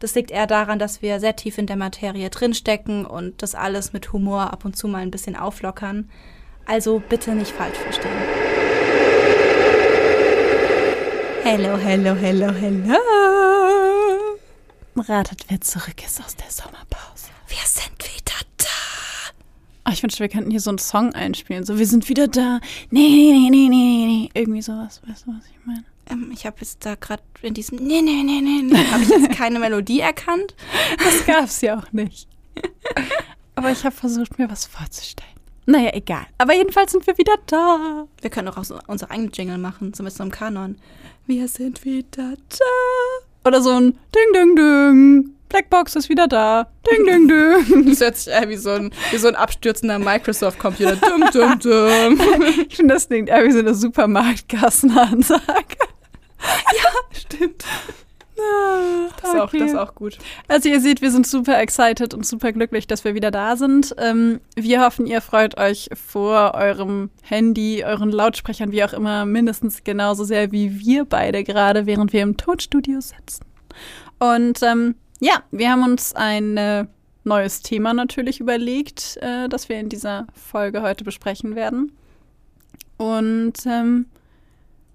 Das liegt eher daran, dass wir sehr tief in der Materie drinstecken und das alles mit Humor ab und zu mal ein bisschen auflockern. Also bitte nicht falsch verstehen. Hello, hello, hello, hello. Ratet, wer zurück ist aus der Sommerpause. Wir sind wieder da. Oh, ich wünschte, wir könnten hier so einen Song einspielen. So, wir sind wieder da. Nee, nee, nee, nee, nee, nee. Irgendwie sowas. Weißt du, was ich meine? Ähm, ich habe jetzt da gerade in diesem Nee, nee, nee, nee, nee, habe ich jetzt keine Melodie erkannt. Das gab's ja auch nicht. Aber ich habe versucht, mir was vorzustellen. Naja, egal. Aber jedenfalls sind wir wieder da. Wir können auch unsere eigenen Jingle machen, so mit so einem Kanon. Wir sind wieder da. Oder so ein Ding, Ding, Ding. Blackbox ist wieder da. Ding, ding, ding. Das hört sich eher wie so ein, wie so ein abstürzender Microsoft-Computer. Dum, dum, dum. Ich finde, das klingt eher wie so eine Supermarktkassenansage. Ja, stimmt. Ah, das, ist auch, das ist auch gut. Also ihr seht, wir sind super excited und super glücklich, dass wir wieder da sind. Ähm, wir hoffen, ihr freut euch vor eurem Handy, euren Lautsprechern, wie auch immer, mindestens genauso sehr wie wir beide gerade, während wir im Tonstudio sitzen. Und ähm, ja, wir haben uns ein äh, neues Thema natürlich überlegt, äh, das wir in dieser Folge heute besprechen werden. Und ähm,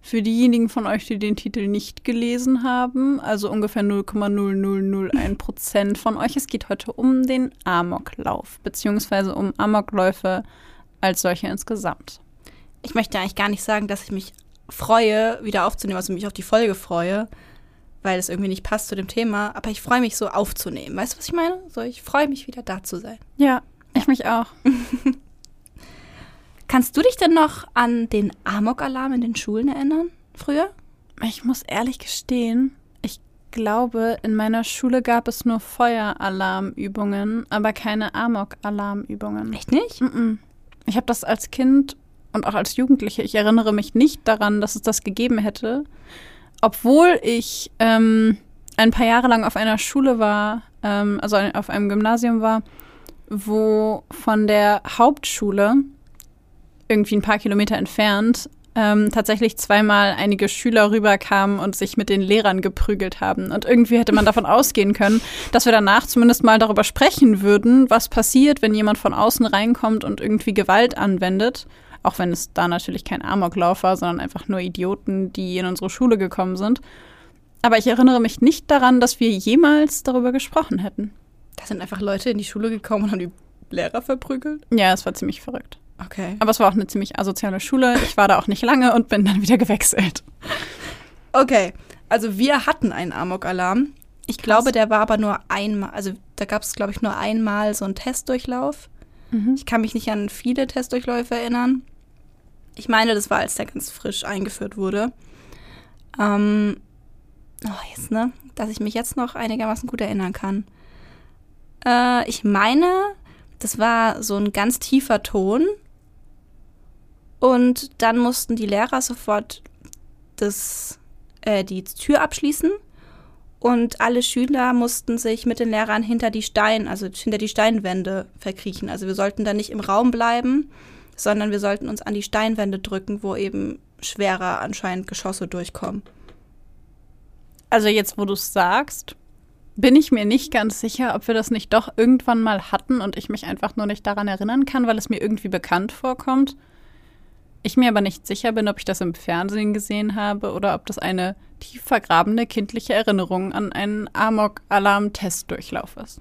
für diejenigen von euch, die den Titel nicht gelesen haben, also ungefähr 0,0001 Prozent von euch, es geht heute um den Amoklauf, beziehungsweise um Amokläufe als solche insgesamt. Ich möchte eigentlich gar nicht sagen, dass ich mich freue, wieder aufzunehmen, also mich auf die Folge freue, weil es irgendwie nicht passt zu dem Thema, aber ich freue mich so aufzunehmen. Weißt du, was ich meine? So, ich freue mich wieder da zu sein. Ja, ich mich auch. Kannst du dich denn noch an den Amok-Alarm in den Schulen erinnern? Früher? Ich muss ehrlich gestehen, ich glaube, in meiner Schule gab es nur Feueralarmübungen, aber keine Amok-Alarmübungen. Echt nicht? Mm -mm. Ich habe das als Kind und auch als Jugendliche, ich erinnere mich nicht daran, dass es das gegeben hätte, obwohl ich ähm, ein paar Jahre lang auf einer Schule war, ähm, also auf einem Gymnasium war, wo von der Hauptschule irgendwie ein paar Kilometer entfernt ähm, tatsächlich zweimal einige Schüler rüberkamen und sich mit den Lehrern geprügelt haben. Und irgendwie hätte man davon ausgehen können, dass wir danach zumindest mal darüber sprechen würden, was passiert, wenn jemand von außen reinkommt und irgendwie Gewalt anwendet. Auch wenn es da natürlich kein Amoklauf war, sondern einfach nur Idioten, die in unsere Schule gekommen sind. Aber ich erinnere mich nicht daran, dass wir jemals darüber gesprochen hätten. Da sind einfach Leute in die Schule gekommen und haben die Lehrer verprügelt? Ja, es war ziemlich verrückt. Okay. Aber es war auch eine ziemlich asoziale Schule. Ich war da auch nicht lange und bin dann wieder gewechselt. Okay, also wir hatten einen Amok-Alarm. Ich Krass. glaube, der war aber nur einmal, also da gab es, glaube ich, nur einmal so einen Testdurchlauf. Mhm. Ich kann mich nicht an viele Testdurchläufe erinnern. Ich meine, das war, als der ganz frisch eingeführt wurde. Ähm, oh, jetzt, ne? Dass ich mich jetzt noch einigermaßen gut erinnern kann. Äh, ich meine, das war so ein ganz tiefer Ton. Und dann mussten die Lehrer sofort das, äh, die Tür abschließen. Und alle Schüler mussten sich mit den Lehrern hinter die Stein, also hinter die Steinwände verkriechen. Also wir sollten da nicht im Raum bleiben, sondern wir sollten uns an die Steinwände drücken, wo eben schwerer anscheinend Geschosse durchkommen. Also jetzt, wo du es sagst, bin ich mir nicht ganz sicher, ob wir das nicht doch irgendwann mal hatten und ich mich einfach nur nicht daran erinnern kann, weil es mir irgendwie bekannt vorkommt. Ich mir aber nicht sicher bin, ob ich das im Fernsehen gesehen habe oder ob das eine tief vergrabene kindliche Erinnerung an einen Amok-Alarm-Testdurchlauf ist.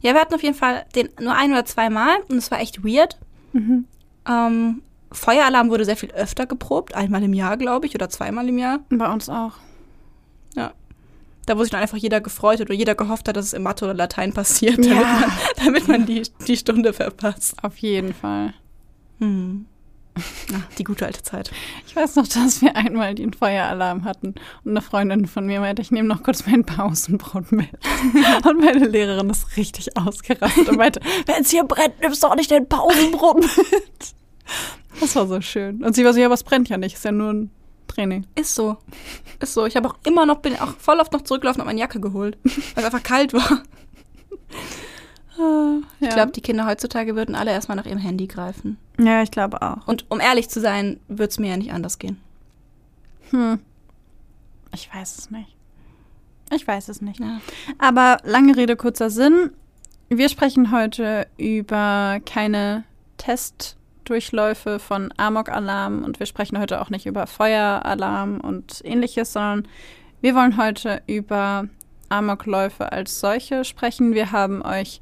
Ja, wir hatten auf jeden Fall den nur ein oder zweimal und es war echt weird. Mhm. Ähm, Feueralarm wurde sehr viel öfter geprobt, einmal im Jahr, glaube ich, oder zweimal im Jahr. Bei uns auch. Ja. Da wo sich dann einfach jeder gefreut hat oder jeder gehofft hat, dass es in Mathe oder Latein passiert, damit Ja. man, damit man die, die Stunde verpasst. Auf jeden Fall. Hm. Ja, die gute alte Zeit. Ich weiß noch, dass wir einmal den Feueralarm hatten und eine Freundin von mir meinte, ich nehme noch kurz mein Pausenbrot mit. Und meine Lehrerin ist richtig ausgerastet und meinte, wenn es hier brennt, nimmst du auch nicht dein Pausenbrot mit. Das war so schön. Und sie war so, ja, was brennt ja nicht, ist ja nur ein Training. Ist so. Ist so. Ich habe auch immer noch, bin auch voll oft noch zurückgelaufen und meine Jacke geholt, weil es einfach kalt war. Ja. Ich glaube, die Kinder heutzutage würden alle erstmal nach ihrem Handy greifen. ja, ich glaube auch. Und um ehrlich zu sein, würde es mir ja nicht anders gehen. Hm. Ich weiß es nicht. Ich weiß es nicht. Ja. Aber lange Rede, kurzer Sinn. Wir sprechen heute über keine Testdurchläufe von Amok-Alarm und wir sprechen heute auch nicht über Feueralarm und ähnliches, sondern wir wollen heute über Amokläufe als solche sprechen. Wir haben euch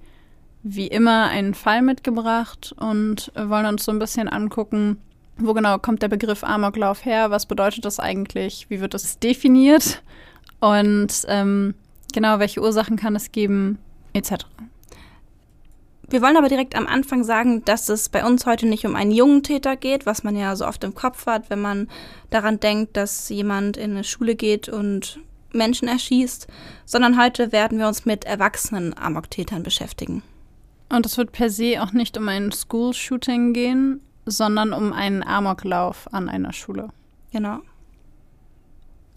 wie immer einen Fall mitgebracht und wollen uns so ein bisschen angucken, wo genau kommt der Begriff Amoklauf her, was bedeutet das eigentlich, wie wird das definiert und ähm, genau, welche Ursachen kann es geben, etc. Wir wollen aber direkt am Anfang sagen, dass es bei uns heute nicht um einen jungen Täter geht, was man ja so oft im Kopf hat, wenn man daran denkt, dass jemand in eine Schule geht und Menschen erschießt, sondern heute werden wir uns mit erwachsenen Amok-Tätern beschäftigen. Und es wird per se auch nicht um ein School-Shooting gehen, sondern um einen Amoklauf an einer Schule. Genau.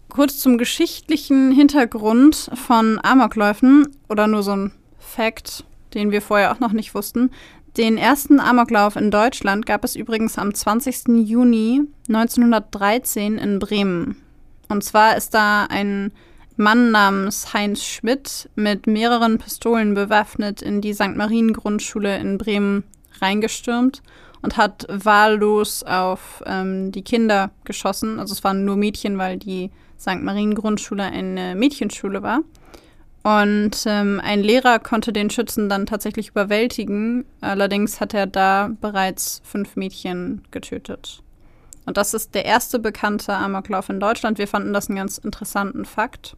Kurz zum geschichtlichen Hintergrund von Amokläufen oder nur so ein Fact, den wir vorher auch noch nicht wussten. Den ersten Amoklauf in Deutschland gab es übrigens am 20. Juni 1913 in Bremen. Und zwar ist da ein Mann namens Heinz Schmidt mit mehreren Pistolen bewaffnet in die St. Marien Grundschule in Bremen reingestürmt und hat wahllos auf ähm, die Kinder geschossen. Also es waren nur Mädchen, weil die St. Marien Grundschule eine Mädchenschule war. Und ähm, ein Lehrer konnte den Schützen dann tatsächlich überwältigen. Allerdings hat er da bereits fünf Mädchen getötet. Und das ist der erste bekannte Amoklauf in Deutschland. Wir fanden das einen ganz interessanten Fakt.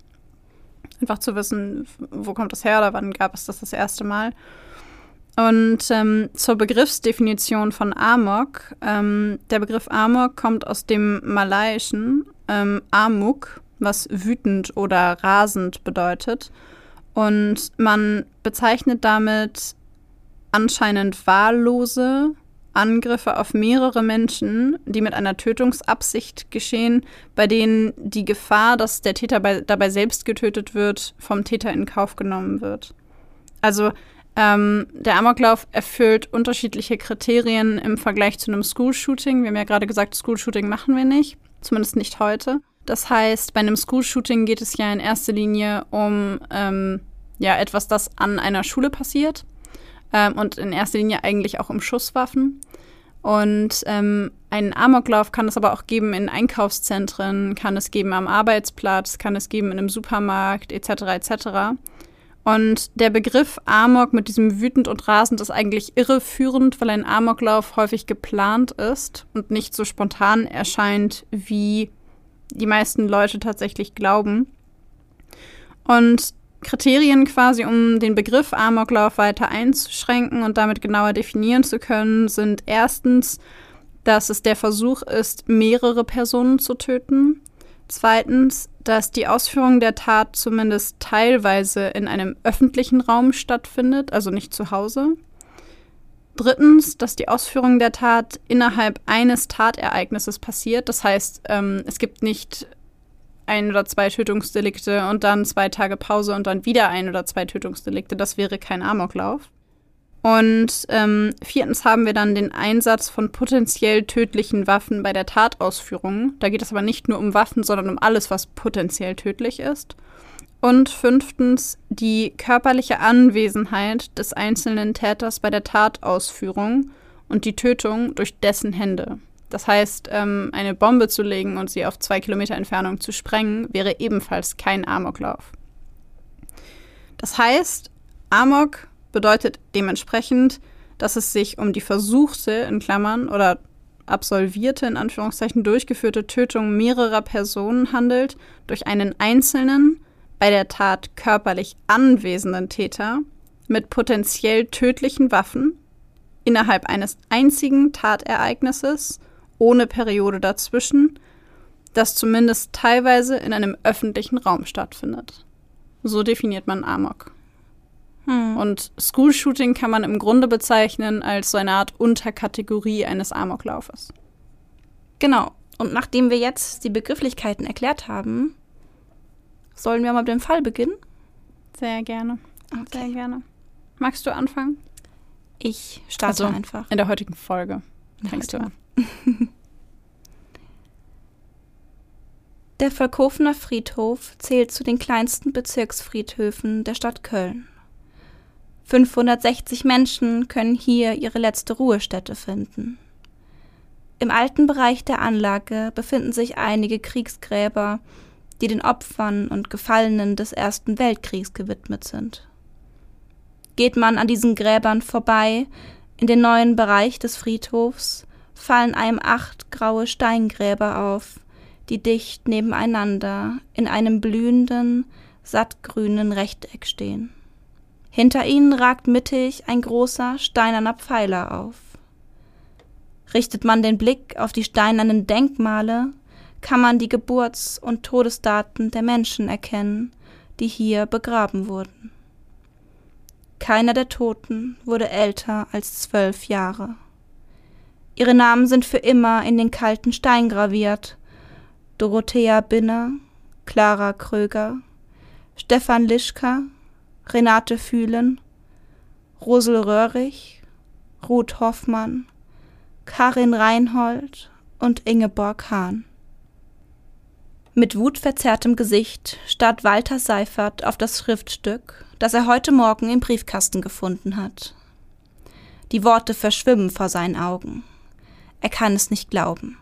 Einfach zu wissen, wo kommt das her oder wann gab es das das erste Mal. Und ähm, zur Begriffsdefinition von Amok. Ähm, der Begriff Amok kommt aus dem Malaiischen ähm, Amuk, was wütend oder rasend bedeutet. Und man bezeichnet damit anscheinend wahllose Angriffe auf mehrere Menschen, die mit einer Tötungsabsicht geschehen, bei denen die Gefahr, dass der Täter bei, dabei selbst getötet wird, vom Täter in Kauf genommen wird. Also ähm, der Amoklauf erfüllt unterschiedliche Kriterien im Vergleich zu einem School-Shooting. Wir haben ja gerade gesagt, School-Shooting machen wir nicht, zumindest nicht heute. Das heißt, bei einem School-Shooting geht es ja in erster Linie um ähm, ja, etwas, das an einer Schule passiert ähm, und in erster Linie eigentlich auch um Schusswaffen. Und ähm, einen Amoklauf kann es aber auch geben in Einkaufszentren, kann es geben am Arbeitsplatz, kann es geben in einem Supermarkt etc. etc. Und der Begriff Amok mit diesem wütend und rasend ist eigentlich irreführend, weil ein Amoklauf häufig geplant ist und nicht so spontan erscheint, wie die meisten Leute tatsächlich glauben. Und Kriterien quasi, um den Begriff Amoklauf weiter einzuschränken und damit genauer definieren zu können, sind erstens, dass es der Versuch ist, mehrere Personen zu töten. Zweitens, dass die Ausführung der Tat zumindest teilweise in einem öffentlichen Raum stattfindet, also nicht zu Hause. Drittens, dass die Ausführung der Tat innerhalb eines Tatereignisses passiert. Das heißt, ähm, es gibt nicht ein oder zwei Tötungsdelikte und dann zwei Tage Pause und dann wieder ein oder zwei Tötungsdelikte. Das wäre kein Amoklauf. Und ähm, viertens haben wir dann den Einsatz von potenziell tödlichen Waffen bei der Tatausführung. Da geht es aber nicht nur um Waffen, sondern um alles, was potenziell tödlich ist. Und fünftens die körperliche Anwesenheit des einzelnen Täters bei der Tatausführung und die Tötung durch dessen Hände. Das heißt, ähm, eine Bombe zu legen und sie auf zwei Kilometer Entfernung zu sprengen, wäre ebenfalls kein Amoklauf. Das heißt, Amok bedeutet dementsprechend, dass es sich um die versuchte, in Klammern, oder absolvierte, in Anführungszeichen, durchgeführte Tötung mehrerer Personen handelt durch einen einzelnen, bei der Tat körperlich anwesenden Täter mit potenziell tödlichen Waffen innerhalb eines einzigen Tatereignisses ohne Periode dazwischen, das zumindest teilweise in einem öffentlichen Raum stattfindet. So definiert man Amok. Hm. Und School-Shooting kann man im Grunde bezeichnen als so eine Art Unterkategorie eines Amoklaufes. Genau. Und nachdem wir jetzt die Begrifflichkeiten erklärt haben, sollen wir mal mit dem Fall beginnen? Sehr gerne. Okay. Sehr gerne. Magst du anfangen? Ich starte also, einfach. In der heutigen Folge fängst du an. Der Volkhofener Friedhof zählt zu den kleinsten Bezirksfriedhöfen der Stadt Köln. 560 Menschen können hier ihre letzte Ruhestätte finden. Im alten Bereich der Anlage befinden sich einige Kriegsgräber, die den Opfern und Gefallenen des Ersten Weltkriegs gewidmet sind. Geht man an diesen Gräbern vorbei, in den neuen Bereich des Friedhofs, fallen einem acht graue Steingräber auf, die dicht nebeneinander in einem blühenden, sattgrünen Rechteck stehen. Hinter ihnen ragt mittig ein großer steinerner Pfeiler auf. Richtet man den Blick auf die steinernen Denkmale, kann man die Geburts- und Todesdaten der Menschen erkennen, die hier begraben wurden. Keiner der Toten wurde älter als zwölf Jahre. Ihre Namen sind für immer in den kalten Stein graviert. Dorothea Binner, Clara Kröger, Stefan Lischka, Renate Fühlen, Rosel Röhrig, Ruth Hoffmann, Karin Reinhold und Ingeborg Hahn. Mit wutverzerrtem Gesicht starrt Walter Seifert auf das Schriftstück, das er heute Morgen im Briefkasten gefunden hat. Die Worte verschwimmen vor seinen Augen. Er kann es nicht glauben.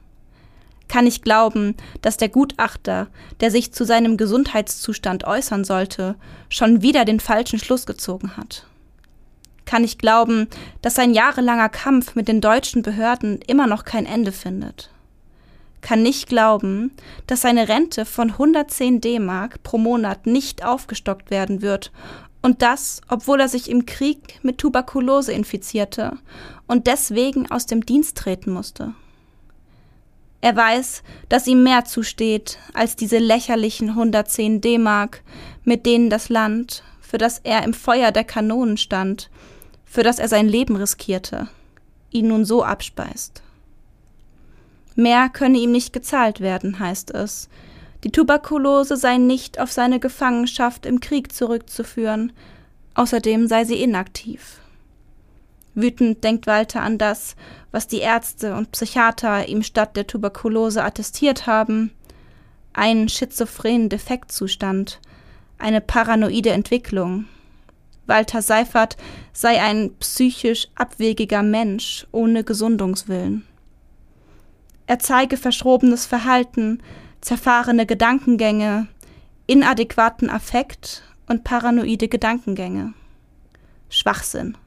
Kann nicht glauben, dass der Gutachter, der sich zu seinem Gesundheitszustand äußern sollte, schon wieder den falschen Schluss gezogen hat. Kann nicht glauben, dass sein jahrelanger Kampf mit den deutschen Behörden immer noch kein Ende findet. Kann nicht glauben, dass seine Rente von 110 D-Mark pro Monat nicht aufgestockt werden wird und das, obwohl er sich im Krieg mit Tuberkulose infizierte und deswegen aus dem Dienst treten musste. Er weiß, dass ihm mehr zusteht als diese lächerlichen 110 D-Mark, mit denen das Land, für das er im Feuer der Kanonen stand, für das er sein Leben riskierte, ihn nun so abspeist. Mehr könne ihm nicht gezahlt werden, heißt es, die Tuberkulose sei nicht auf seine Gefangenschaft im Krieg zurückzuführen, außerdem sei sie inaktiv. Wütend denkt Walter an das, was die Ärzte und Psychiater ihm statt der Tuberkulose attestiert haben, einen schizophrenen Defektzustand, eine paranoide Entwicklung. Walter Seifert sei ein psychisch abwegiger Mensch ohne Gesundungswillen. Er zeige verschrobenes Verhalten, zerfahrene Gedankengänge, inadäquaten Affekt und paranoide Gedankengänge. Schwachsinn.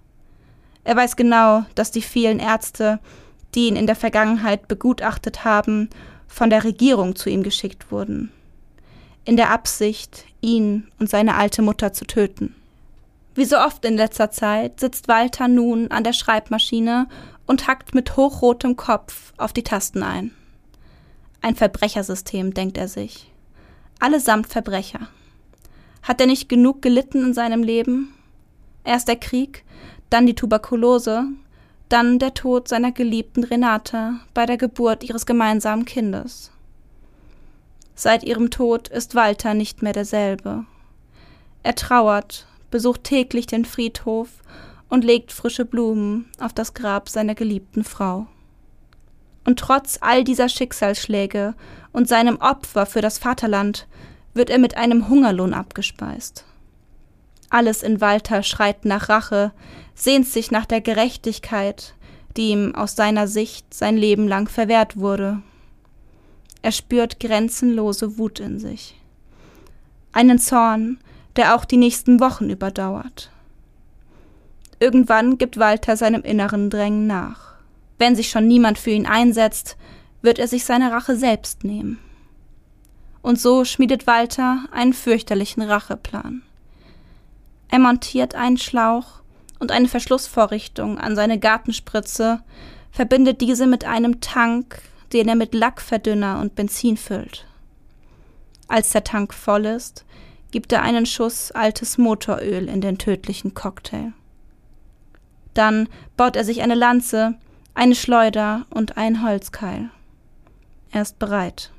Er weiß genau, dass die vielen Ärzte, die ihn in der Vergangenheit begutachtet haben, von der Regierung zu ihm geschickt wurden, in der Absicht, ihn und seine alte Mutter zu töten. Wie so oft in letzter Zeit sitzt Walter nun an der Schreibmaschine und hackt mit hochrotem Kopf auf die Tasten ein. Ein Verbrechersystem, denkt er sich. Allesamt Verbrecher. Hat er nicht genug gelitten in seinem Leben? Erst der Krieg, dann die Tuberkulose, dann der Tod seiner geliebten Renate bei der Geburt ihres gemeinsamen Kindes. Seit ihrem Tod ist Walter nicht mehr derselbe. Er trauert, besucht täglich den Friedhof und legt frische Blumen auf das Grab seiner geliebten Frau. Und trotz all dieser Schicksalsschläge und seinem Opfer für das Vaterland wird er mit einem Hungerlohn abgespeist. Alles in Walter schreit nach Rache, sehnt sich nach der Gerechtigkeit, die ihm aus seiner Sicht sein Leben lang verwehrt wurde. Er spürt grenzenlose Wut in sich. Einen Zorn, der auch die nächsten Wochen überdauert. Irgendwann gibt Walter seinem inneren Drängen nach. Wenn sich schon niemand für ihn einsetzt, wird er sich seine Rache selbst nehmen. Und so schmiedet Walter einen fürchterlichen Racheplan. Er montiert einen Schlauch und eine Verschlussvorrichtung an seine Gartenspritze, verbindet diese mit einem Tank, den er mit Lackverdünner und Benzin füllt. Als der Tank voll ist, gibt er einen Schuss altes Motoröl in den tödlichen Cocktail. Dann baut er sich eine Lanze, eine Schleuder und einen Holzkeil. Er ist bereit.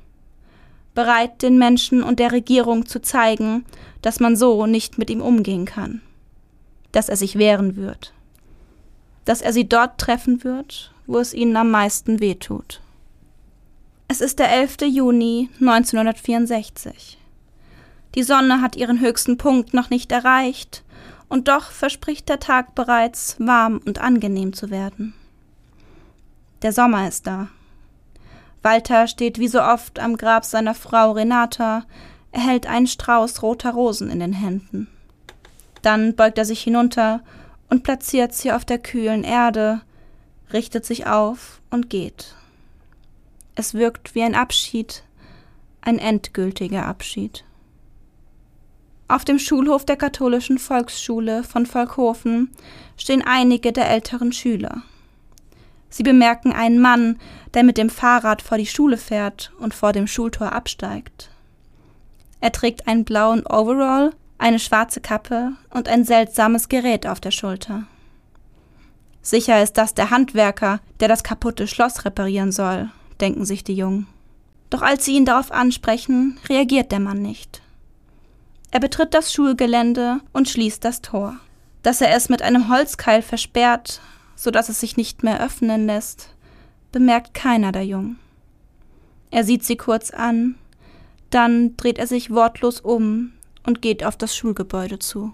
Bereit, den Menschen und der Regierung zu zeigen, dass man so nicht mit ihm umgehen kann. Dass er sich wehren wird. Dass er sie dort treffen wird, wo es ihnen am meisten wehtut. Es ist der 11. Juni 1964. Die Sonne hat ihren höchsten Punkt noch nicht erreicht, und doch verspricht der Tag bereits warm und angenehm zu werden. Der Sommer ist da. Walter steht wie so oft am Grab seiner Frau Renata, er hält einen Strauß roter Rosen in den Händen. Dann beugt er sich hinunter und platziert sie auf der kühlen Erde, richtet sich auf und geht. Es wirkt wie ein Abschied, ein endgültiger Abschied. Auf dem Schulhof der katholischen Volksschule von Volkhofen stehen einige der älteren Schüler. Sie bemerken einen Mann, der mit dem Fahrrad vor die Schule fährt und vor dem Schultor absteigt. Er trägt einen blauen Overall, eine schwarze Kappe und ein seltsames Gerät auf der Schulter. Sicher ist das der Handwerker, der das kaputte Schloss reparieren soll, denken sich die Jungen. Doch als sie ihn darauf ansprechen, reagiert der Mann nicht. Er betritt das Schulgelände und schließt das Tor. Dass er es mit einem Holzkeil versperrt, so dass es sich nicht mehr öffnen lässt, bemerkt keiner der Jungen. Er sieht sie kurz an, dann dreht er sich wortlos um und geht auf das Schulgebäude zu.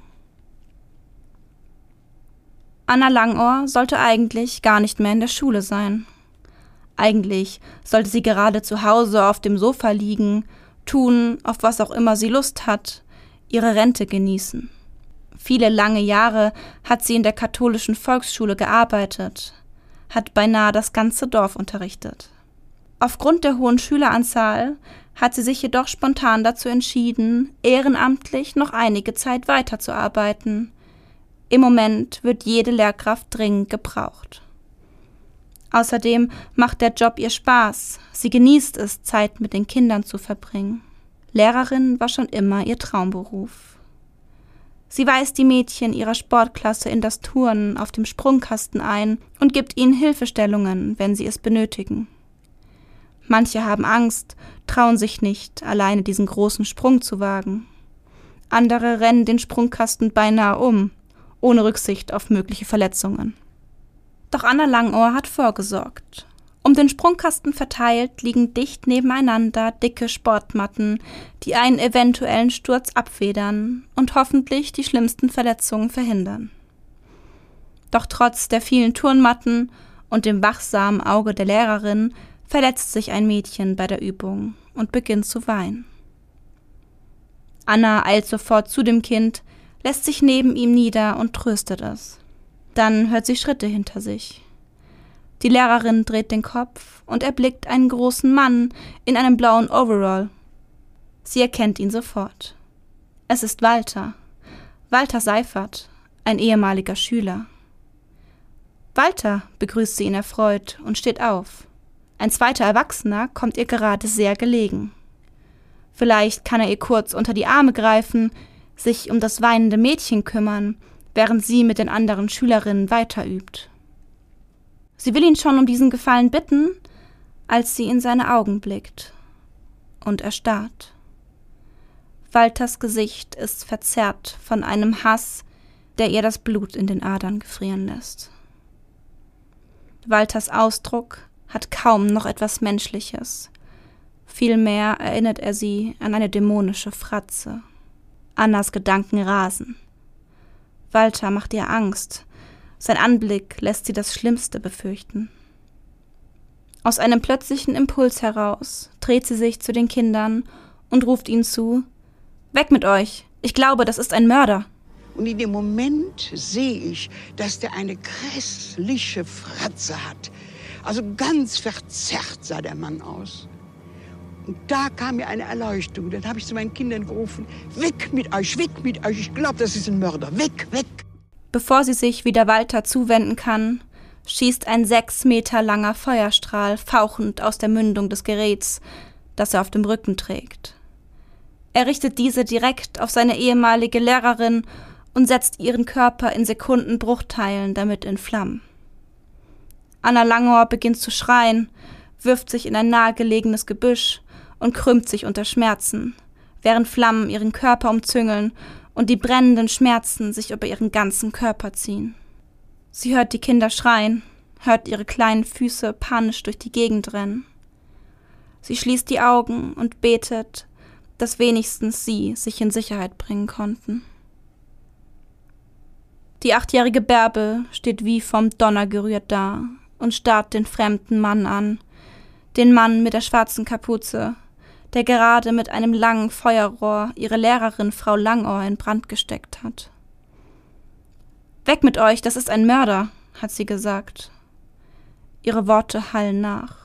Anna Langohr sollte eigentlich gar nicht mehr in der Schule sein. Eigentlich sollte sie gerade zu Hause auf dem Sofa liegen, tun, auf was auch immer sie Lust hat, ihre Rente genießen. Viele lange Jahre hat sie in der katholischen Volksschule gearbeitet, hat beinahe das ganze Dorf unterrichtet. Aufgrund der hohen Schüleranzahl hat sie sich jedoch spontan dazu entschieden, ehrenamtlich noch einige Zeit weiterzuarbeiten. Im Moment wird jede Lehrkraft dringend gebraucht. Außerdem macht der Job ihr Spaß, sie genießt es, Zeit mit den Kindern zu verbringen. Lehrerin war schon immer ihr Traumberuf. Sie weist die Mädchen ihrer Sportklasse in das Turnen auf dem Sprungkasten ein und gibt ihnen Hilfestellungen, wenn sie es benötigen. Manche haben Angst, trauen sich nicht, alleine diesen großen Sprung zu wagen. Andere rennen den Sprungkasten beinahe um, ohne Rücksicht auf mögliche Verletzungen. Doch Anna Langohr hat vorgesorgt. Um den Sprungkasten verteilt liegen dicht nebeneinander dicke Sportmatten, die einen eventuellen Sturz abfedern und hoffentlich die schlimmsten Verletzungen verhindern. Doch trotz der vielen Turnmatten und dem wachsamen Auge der Lehrerin verletzt sich ein Mädchen bei der Übung und beginnt zu weinen. Anna eilt sofort zu dem Kind, lässt sich neben ihm nieder und tröstet es. Dann hört sie Schritte hinter sich. Die Lehrerin dreht den Kopf und erblickt einen großen Mann in einem blauen Overall. Sie erkennt ihn sofort. Es ist Walter. Walter Seifert, ein ehemaliger Schüler. Walter, begrüßt sie ihn erfreut und steht auf. Ein zweiter Erwachsener kommt ihr gerade sehr gelegen. Vielleicht kann er ihr kurz unter die Arme greifen, sich um das weinende Mädchen kümmern, während sie mit den anderen Schülerinnen weiterübt. Sie will ihn schon um diesen Gefallen bitten, als sie in seine Augen blickt und erstarrt. Walters Gesicht ist verzerrt von einem Hass, der ihr das Blut in den Adern gefrieren lässt. Walters Ausdruck hat kaum noch etwas Menschliches. Vielmehr erinnert er sie an eine dämonische Fratze. Annas Gedanken rasen. Walter macht ihr Angst, sein Anblick lässt sie das Schlimmste befürchten. Aus einem plötzlichen Impuls heraus dreht sie sich zu den Kindern und ruft ihnen zu Weg mit euch. Ich glaube, das ist ein Mörder. Und in dem Moment sehe ich, dass der eine grässliche Fratze hat. Also ganz verzerrt sah der Mann aus. Und da kam mir eine Erleuchtung. Dann habe ich zu meinen Kindern gerufen, weg mit euch, weg mit euch. Ich glaube, das ist ein Mörder. Weg, weg. Bevor sie sich wieder Walter zuwenden kann, schießt ein sechs Meter langer Feuerstrahl fauchend aus der Mündung des Geräts, das er auf dem Rücken trägt. Er richtet diese direkt auf seine ehemalige Lehrerin und setzt ihren Körper in Sekundenbruchteilen damit in Flammen. Anna Langohr beginnt zu schreien, wirft sich in ein nahegelegenes Gebüsch und krümmt sich unter Schmerzen, während Flammen ihren Körper umzüngeln und die brennenden Schmerzen sich über ihren ganzen Körper ziehen. Sie hört die Kinder schreien, hört ihre kleinen Füße panisch durch die Gegend rennen. Sie schließt die Augen und betet, dass wenigstens sie sich in Sicherheit bringen konnten. Die achtjährige Bärbel steht wie vom Donner gerührt da und starrt den fremden Mann an, den Mann mit der schwarzen Kapuze, der gerade mit einem langen Feuerrohr ihre Lehrerin Frau Langohr in Brand gesteckt hat. Weg mit euch, das ist ein Mörder, hat sie gesagt. Ihre Worte hallen nach.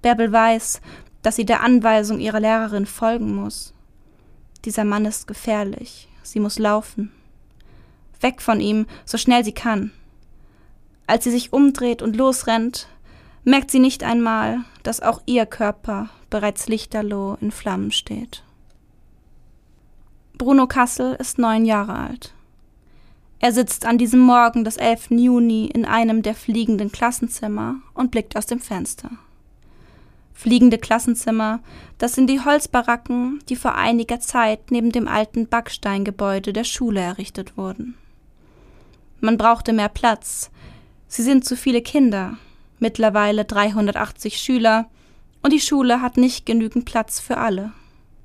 Bärbel weiß, dass sie der Anweisung ihrer Lehrerin folgen muss. Dieser Mann ist gefährlich, sie muss laufen. Weg von ihm, so schnell sie kann. Als sie sich umdreht und losrennt, merkt sie nicht einmal, dass auch ihr Körper bereits lichterloh in Flammen steht. Bruno Kassel ist neun Jahre alt. Er sitzt an diesem Morgen des 11. Juni in einem der fliegenden Klassenzimmer und blickt aus dem Fenster. Fliegende Klassenzimmer, das sind die Holzbaracken, die vor einiger Zeit neben dem alten Backsteingebäude der Schule errichtet wurden. Man brauchte mehr Platz. Sie sind zu viele Kinder, mittlerweile 380 Schüler, und die Schule hat nicht genügend Platz für alle.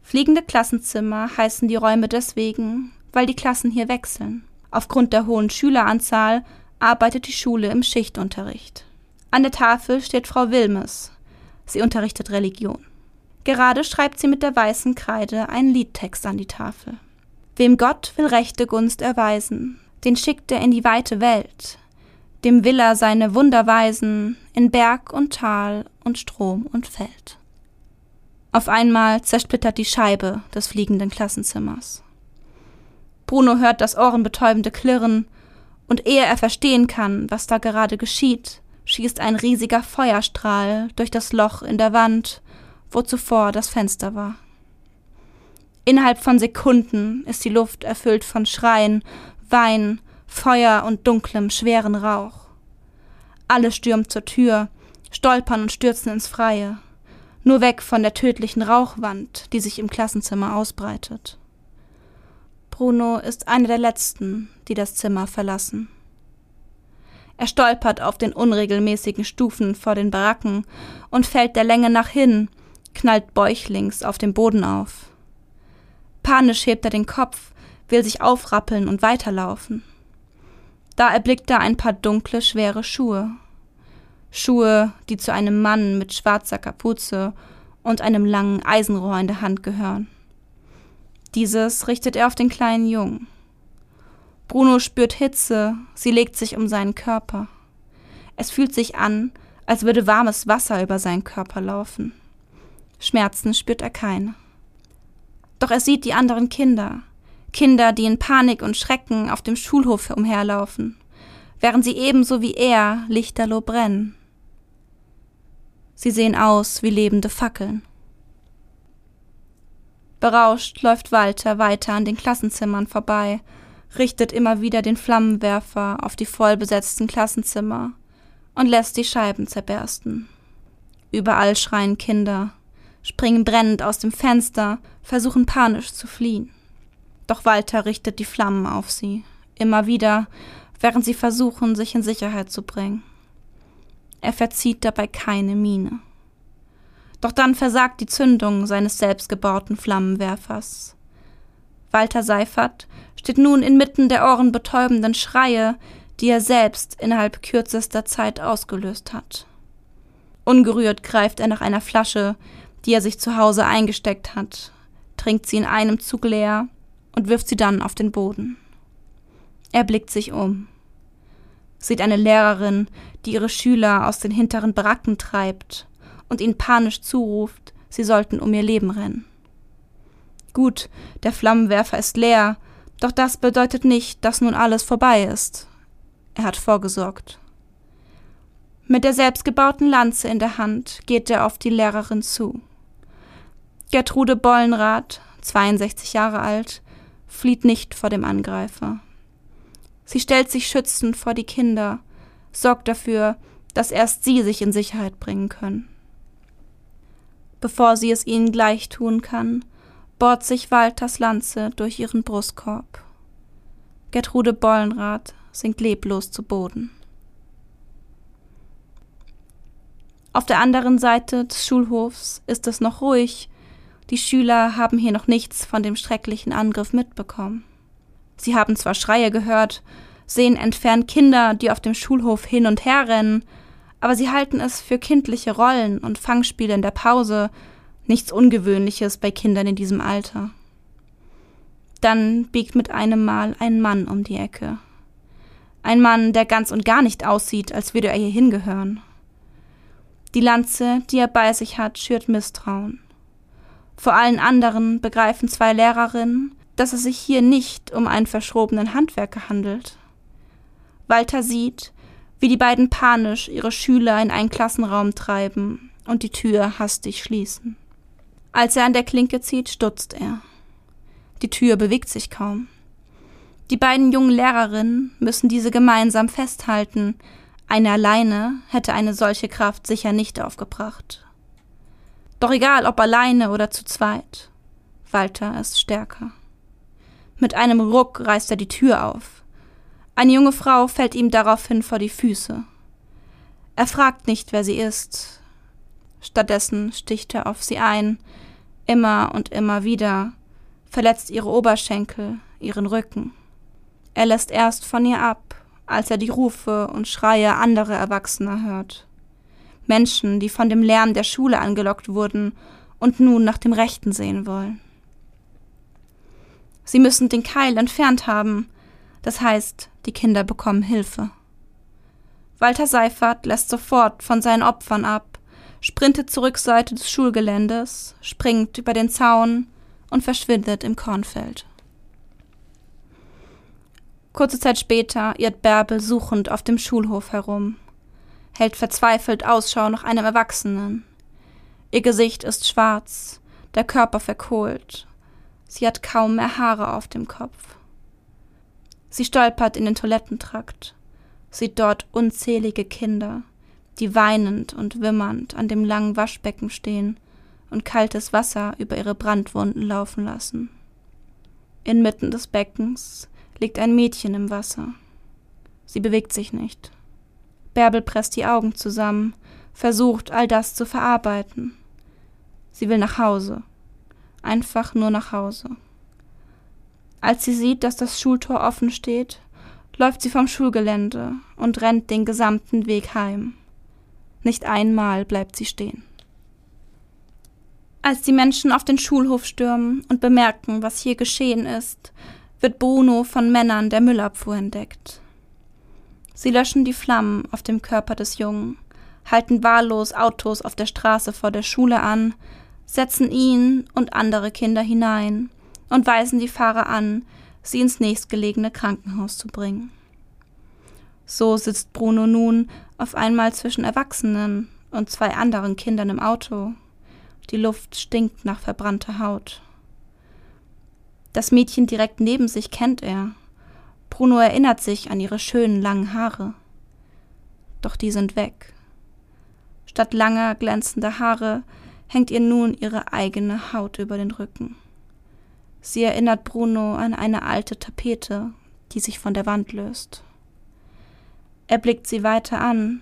Fliegende Klassenzimmer heißen die Räume deswegen, weil die Klassen hier wechseln. Aufgrund der hohen Schüleranzahl arbeitet die Schule im Schichtunterricht. An der Tafel steht Frau Wilmes. Sie unterrichtet Religion. Gerade schreibt sie mit der weißen Kreide einen Liedtext an die Tafel. Wem Gott will rechte Gunst erweisen, den schickt er in die weite Welt, dem will er seine Wunder weisen in Berg und Tal und Strom und Feld. Auf einmal zersplittert die Scheibe des fliegenden Klassenzimmers. Bruno hört das ohrenbetäubende Klirren, und ehe er verstehen kann, was da gerade geschieht, schießt ein riesiger Feuerstrahl durch das Loch in der Wand, wo zuvor das Fenster war. Innerhalb von Sekunden ist die Luft erfüllt von Schreien, Wein, Feuer und dunklem, schweren Rauch. Alle stürmen zur Tür, stolpern und stürzen ins Freie, nur weg von der tödlichen Rauchwand, die sich im Klassenzimmer ausbreitet. Bruno ist einer der letzten, die das Zimmer verlassen. Er stolpert auf den unregelmäßigen Stufen vor den Baracken und fällt der Länge nach hin, knallt bäuchlings auf dem Boden auf. Panisch hebt er den Kopf, will sich aufrappeln und weiterlaufen. Da erblickt er ein paar dunkle, schwere Schuhe. Schuhe, die zu einem Mann mit schwarzer Kapuze und einem langen Eisenrohr in der Hand gehören. Dieses richtet er auf den kleinen Jungen. Bruno spürt Hitze, sie legt sich um seinen Körper. Es fühlt sich an, als würde warmes Wasser über seinen Körper laufen. Schmerzen spürt er keine. Doch er sieht die anderen Kinder, Kinder, die in Panik und Schrecken auf dem Schulhof umherlaufen, während sie ebenso wie er lichterloh brennen. Sie sehen aus wie lebende Fackeln. Berauscht läuft Walter weiter an den Klassenzimmern vorbei, richtet immer wieder den Flammenwerfer auf die vollbesetzten Klassenzimmer und lässt die Scheiben zerbersten. Überall schreien Kinder, springen brennend aus dem Fenster, versuchen panisch zu fliehen. Doch Walter richtet die Flammen auf sie, immer wieder, während sie versuchen, sich in Sicherheit zu bringen. Er verzieht dabei keine Miene. Doch dann versagt die Zündung seines selbstgebauten Flammenwerfers. Walter Seifert steht nun inmitten der ohrenbetäubenden Schreie, die er selbst innerhalb kürzester Zeit ausgelöst hat. Ungerührt greift er nach einer Flasche, die er sich zu Hause eingesteckt hat, trinkt sie in einem Zug leer und wirft sie dann auf den Boden. Er blickt sich um, sieht eine Lehrerin, die ihre Schüler aus den hinteren Baracken treibt und ihnen panisch zuruft, sie sollten um ihr Leben rennen. Gut, der Flammenwerfer ist leer, doch das bedeutet nicht, dass nun alles vorbei ist. Er hat vorgesorgt. Mit der selbstgebauten Lanze in der Hand geht er auf die Lehrerin zu. Gertrude Bollenrath, 62 Jahre alt, flieht nicht vor dem Angreifer. Sie stellt sich schützend vor die Kinder, sorgt dafür, dass erst sie sich in Sicherheit bringen können. Bevor sie es ihnen gleich tun kann, bohrt sich Walters Lanze durch ihren Brustkorb. Gertrude Bollenrath sinkt leblos zu Boden. Auf der anderen Seite des Schulhofs ist es noch ruhig. Die Schüler haben hier noch nichts von dem schrecklichen Angriff mitbekommen. Sie haben zwar Schreie gehört, sehen entfernt Kinder, die auf dem Schulhof hin und her rennen, aber sie halten es für kindliche Rollen und Fangspiele in der Pause, nichts Ungewöhnliches bei Kindern in diesem Alter. Dann biegt mit einem Mal ein Mann um die Ecke. Ein Mann, der ganz und gar nicht aussieht, als würde er hier hingehören. Die Lanze, die er bei sich hat, schürt Misstrauen. Vor allen anderen begreifen zwei Lehrerinnen, dass es sich hier nicht um einen verschrobenen Handwerker handelt. Walter sieht, wie die beiden panisch ihre Schüler in einen Klassenraum treiben und die Tür hastig schließen. Als er an der Klinke zieht, stutzt er. Die Tür bewegt sich kaum. Die beiden jungen Lehrerinnen müssen diese gemeinsam festhalten, eine alleine hätte eine solche Kraft sicher nicht aufgebracht. Doch egal, ob alleine oder zu zweit, Walter ist stärker. Mit einem Ruck reißt er die Tür auf. Eine junge Frau fällt ihm daraufhin vor die Füße. Er fragt nicht, wer sie ist. Stattdessen sticht er auf sie ein, immer und immer wieder, verletzt ihre Oberschenkel, ihren Rücken. Er lässt erst von ihr ab, als er die Rufe und Schreie anderer Erwachsener hört. Menschen, die von dem Lärm der Schule angelockt wurden und nun nach dem Rechten sehen wollen. Sie müssen den Keil entfernt haben, das heißt, die Kinder bekommen Hilfe. Walter Seifert lässt sofort von seinen Opfern ab, sprintet zur Rückseite des Schulgeländes, springt über den Zaun und verschwindet im Kornfeld. Kurze Zeit später irrt Bärbel suchend auf dem Schulhof herum, hält verzweifelt Ausschau nach einem Erwachsenen. Ihr Gesicht ist schwarz, der Körper verkohlt. Sie hat kaum mehr Haare auf dem Kopf. Sie stolpert in den Toilettentrakt, sieht dort unzählige Kinder, die weinend und wimmernd an dem langen Waschbecken stehen und kaltes Wasser über ihre Brandwunden laufen lassen. Inmitten des Beckens liegt ein Mädchen im Wasser. Sie bewegt sich nicht. Bärbel presst die Augen zusammen, versucht all das zu verarbeiten. Sie will nach Hause. Einfach nur nach Hause. Als sie sieht, dass das Schultor offen steht, läuft sie vom Schulgelände und rennt den gesamten Weg heim. Nicht einmal bleibt sie stehen. Als die Menschen auf den Schulhof stürmen und bemerken, was hier geschehen ist, wird Bruno von Männern der Müllabfuhr entdeckt. Sie löschen die Flammen auf dem Körper des Jungen, halten wahllos Autos auf der Straße vor der Schule an, setzen ihn und andere Kinder hinein und weisen die Fahrer an, sie ins nächstgelegene Krankenhaus zu bringen. So sitzt Bruno nun auf einmal zwischen Erwachsenen und zwei anderen Kindern im Auto. Die Luft stinkt nach verbrannter Haut. Das Mädchen direkt neben sich kennt er. Bruno erinnert sich an ihre schönen langen Haare. Doch die sind weg. Statt langer, glänzender Haare hängt ihr nun ihre eigene Haut über den Rücken. Sie erinnert Bruno an eine alte Tapete, die sich von der Wand löst. Er blickt sie weiter an,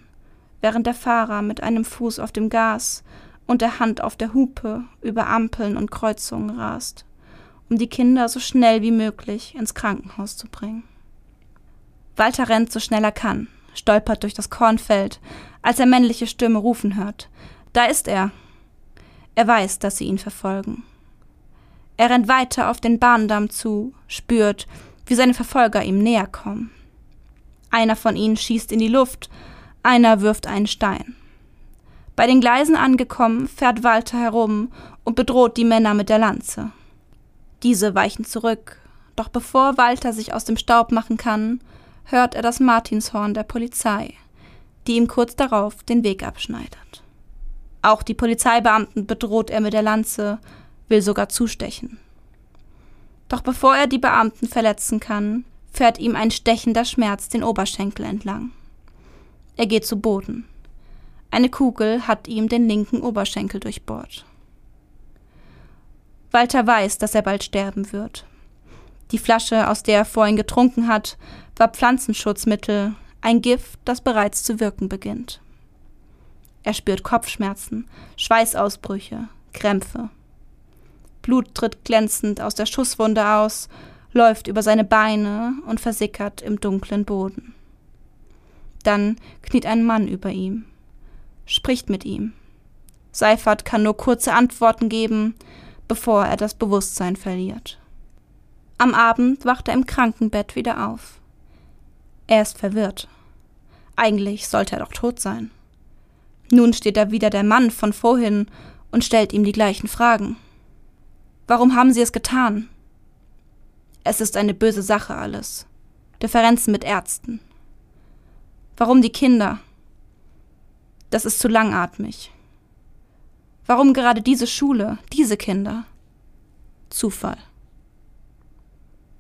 während der Fahrer mit einem Fuß auf dem Gas und der Hand auf der Hupe über Ampeln und Kreuzungen rast um die Kinder so schnell wie möglich ins Krankenhaus zu bringen. Walter rennt so schnell er kann, stolpert durch das Kornfeld, als er männliche Stimme rufen hört. Da ist er. Er weiß, dass sie ihn verfolgen. Er rennt weiter auf den Bahndamm zu, spürt, wie seine Verfolger ihm näher kommen. Einer von ihnen schießt in die Luft, einer wirft einen Stein. Bei den Gleisen angekommen, fährt Walter herum und bedroht die Männer mit der Lanze. Diese weichen zurück, doch bevor Walter sich aus dem Staub machen kann, hört er das Martinshorn der Polizei, die ihm kurz darauf den Weg abschneidet. Auch die Polizeibeamten bedroht er mit der Lanze, will sogar zustechen. Doch bevor er die Beamten verletzen kann, fährt ihm ein stechender Schmerz den Oberschenkel entlang. Er geht zu Boden. Eine Kugel hat ihm den linken Oberschenkel durchbohrt. Walter weiß, dass er bald sterben wird. Die Flasche, aus der er vorhin getrunken hat, war Pflanzenschutzmittel, ein Gift, das bereits zu wirken beginnt. Er spürt Kopfschmerzen, Schweißausbrüche, Krämpfe. Blut tritt glänzend aus der Schusswunde aus, läuft über seine Beine und versickert im dunklen Boden. Dann kniet ein Mann über ihm, spricht mit ihm. Seifert kann nur kurze Antworten geben, bevor er das Bewusstsein verliert. Am Abend wacht er im Krankenbett wieder auf. Er ist verwirrt. Eigentlich sollte er doch tot sein. Nun steht da wieder der Mann von vorhin und stellt ihm die gleichen Fragen. Warum haben Sie es getan? Es ist eine böse Sache alles. Differenzen mit Ärzten. Warum die Kinder? Das ist zu langatmig. Warum gerade diese Schule, diese Kinder? Zufall.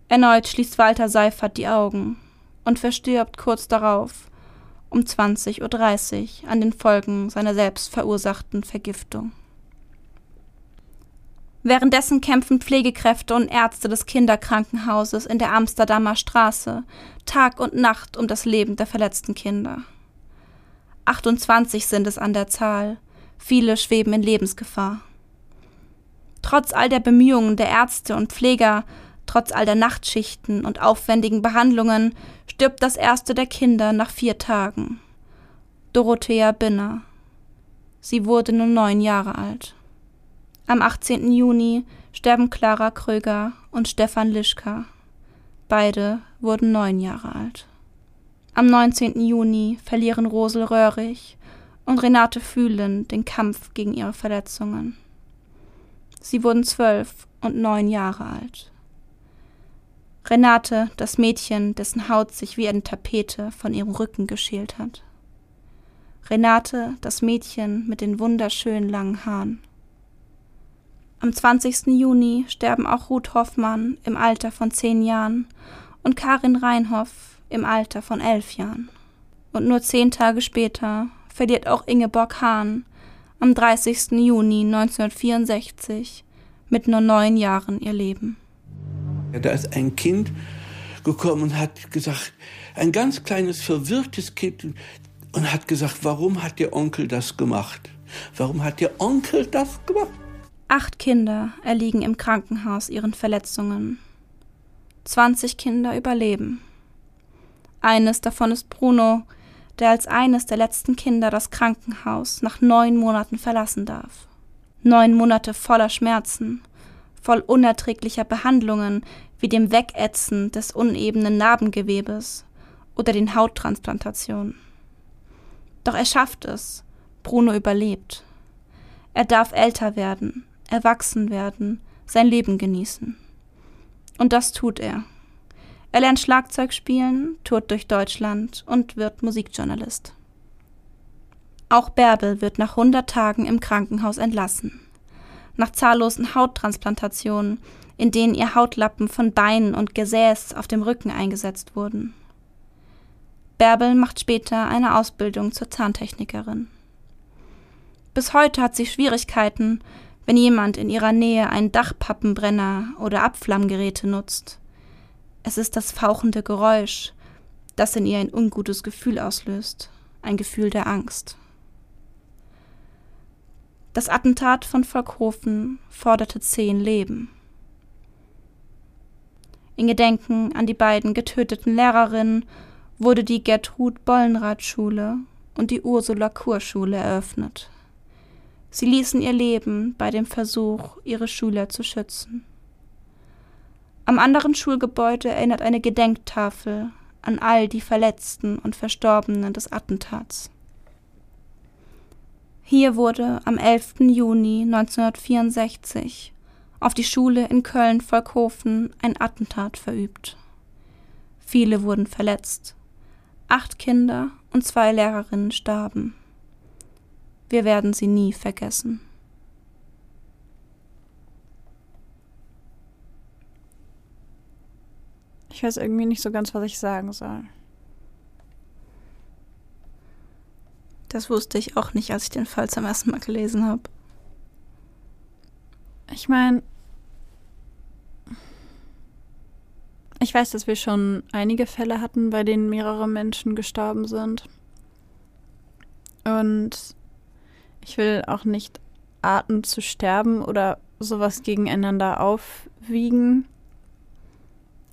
Erneut schließt Walter Seifert die Augen und verstirbt kurz darauf um 20.30 Uhr an den Folgen seiner selbst verursachten Vergiftung. Währenddessen kämpfen Pflegekräfte und Ärzte des Kinderkrankenhauses in der Amsterdamer Straße Tag und Nacht um das Leben der verletzten Kinder. 28 sind es an der Zahl, viele schweben in Lebensgefahr. Trotz all der Bemühungen der Ärzte und Pfleger Trotz all der Nachtschichten und aufwendigen Behandlungen stirbt das erste der Kinder nach vier Tagen. Dorothea Binner. Sie wurde nur neun Jahre alt. Am 18. Juni sterben Clara Kröger und Stefan Lischka. Beide wurden neun Jahre alt. Am 19. Juni verlieren Rosel Röhrig und Renate Fühlen den Kampf gegen ihre Verletzungen. Sie wurden zwölf und neun Jahre alt. Renate, das Mädchen, dessen Haut sich wie eine Tapete von ihrem Rücken geschält hat. Renate, das Mädchen mit den wunderschönen langen Haaren. Am 20. Juni sterben auch Ruth Hoffmann im Alter von zehn Jahren und Karin Reinhoff im Alter von elf Jahren. Und nur zehn Tage später verliert auch Ingeborg Hahn am 30. Juni 1964 mit nur neun Jahren ihr Leben. Da ist ein Kind gekommen und hat gesagt, ein ganz kleines, verwirrtes Kind und hat gesagt, warum hat der Onkel das gemacht? Warum hat der Onkel das gemacht? Acht Kinder erliegen im Krankenhaus ihren Verletzungen. 20 Kinder überleben. Eines davon ist Bruno, der als eines der letzten Kinder das Krankenhaus nach neun Monaten verlassen darf. Neun Monate voller Schmerzen, voll unerträglicher Behandlungen wie dem Wegätzen des unebenen Narbengewebes oder den Hauttransplantationen. Doch er schafft es. Bruno überlebt. Er darf älter werden, erwachsen werden, sein Leben genießen. Und das tut er. Er lernt Schlagzeug spielen, tourt durch Deutschland und wird Musikjournalist. Auch Bärbel wird nach 100 Tagen im Krankenhaus entlassen nach zahllosen Hauttransplantationen, in denen ihr Hautlappen von Beinen und Gesäß auf dem Rücken eingesetzt wurden. Bärbel macht später eine Ausbildung zur Zahntechnikerin. Bis heute hat sie Schwierigkeiten, wenn jemand in ihrer Nähe einen Dachpappenbrenner oder Abflammgeräte nutzt. Es ist das fauchende Geräusch, das in ihr ein ungutes Gefühl auslöst, ein Gefühl der Angst. Das Attentat von Volkhofen forderte zehn Leben. In Gedenken an die beiden getöteten Lehrerinnen wurde die Gertrud Bollenrath Schule und die Ursula Kur Schule eröffnet. Sie ließen ihr Leben bei dem Versuch, ihre Schüler zu schützen. Am anderen Schulgebäude erinnert eine Gedenktafel an all die Verletzten und Verstorbenen des Attentats. Hier wurde am 11. Juni 1964 auf die Schule in Köln-Volkhofen ein Attentat verübt. Viele wurden verletzt. Acht Kinder und zwei Lehrerinnen starben. Wir werden sie nie vergessen. Ich weiß irgendwie nicht so ganz, was ich sagen soll. Das wusste ich auch nicht, als ich den Fall zum ersten Mal gelesen habe. Ich meine, ich weiß, dass wir schon einige Fälle hatten, bei denen mehrere Menschen gestorben sind. Und ich will auch nicht Arten zu sterben oder sowas gegeneinander aufwiegen.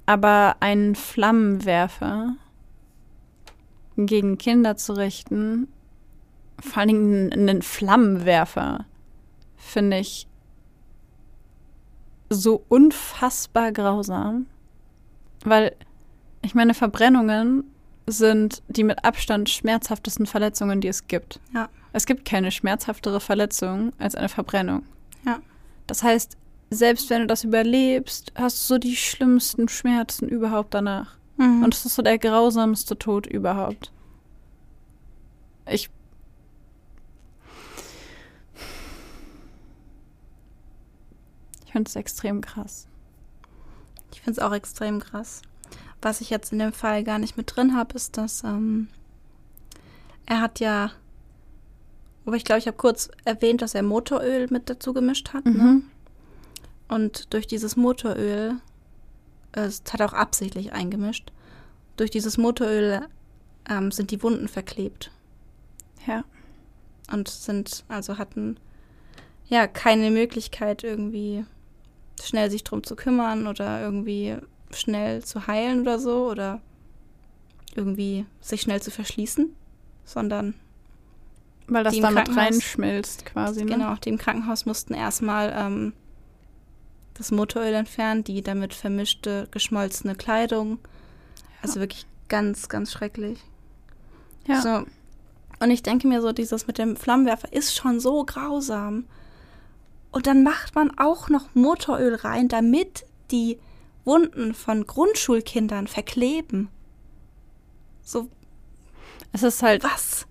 Aber einen Flammenwerfer gegen Kinder zu richten, vor allen Dingen einen Flammenwerfer, finde ich so unfassbar grausam. Weil, ich meine, Verbrennungen sind die mit Abstand schmerzhaftesten Verletzungen, die es gibt. Ja. Es gibt keine schmerzhaftere Verletzung als eine Verbrennung. Ja. Das heißt, selbst wenn du das überlebst, hast du so die schlimmsten Schmerzen überhaupt danach. Mhm. Und es ist so der grausamste Tod überhaupt. Ich. Finde es extrem krass. Ich finde es auch extrem krass. Was ich jetzt in dem Fall gar nicht mit drin habe, ist, dass ähm, er hat ja, aber ich glaube, ich habe kurz erwähnt, dass er Motoröl mit dazu gemischt hat. Ne? Mhm. Und durch dieses Motoröl, es hat er auch absichtlich eingemischt, durch dieses Motoröl ähm, sind die Wunden verklebt Ja. und sind, also hatten ja keine Möglichkeit irgendwie schnell sich drum zu kümmern oder irgendwie schnell zu heilen oder so oder irgendwie sich schnell zu verschließen, sondern Weil das damit Krankenhaus- reinschmilzt quasi. Ne? genau, die im Krankenhaus mussten erstmal ähm, das Motoröl entfernen, die damit vermischte, geschmolzene Kleidung. Also wirklich ganz, ganz schrecklich. Ja. So. Und ich denke mir so, dieses mit dem Flammenwerfer ist schon so grausam. Und dann macht man auch noch Motoröl rein, damit die Wunden von Grundschulkindern verkleben. So, Es ist halt, was?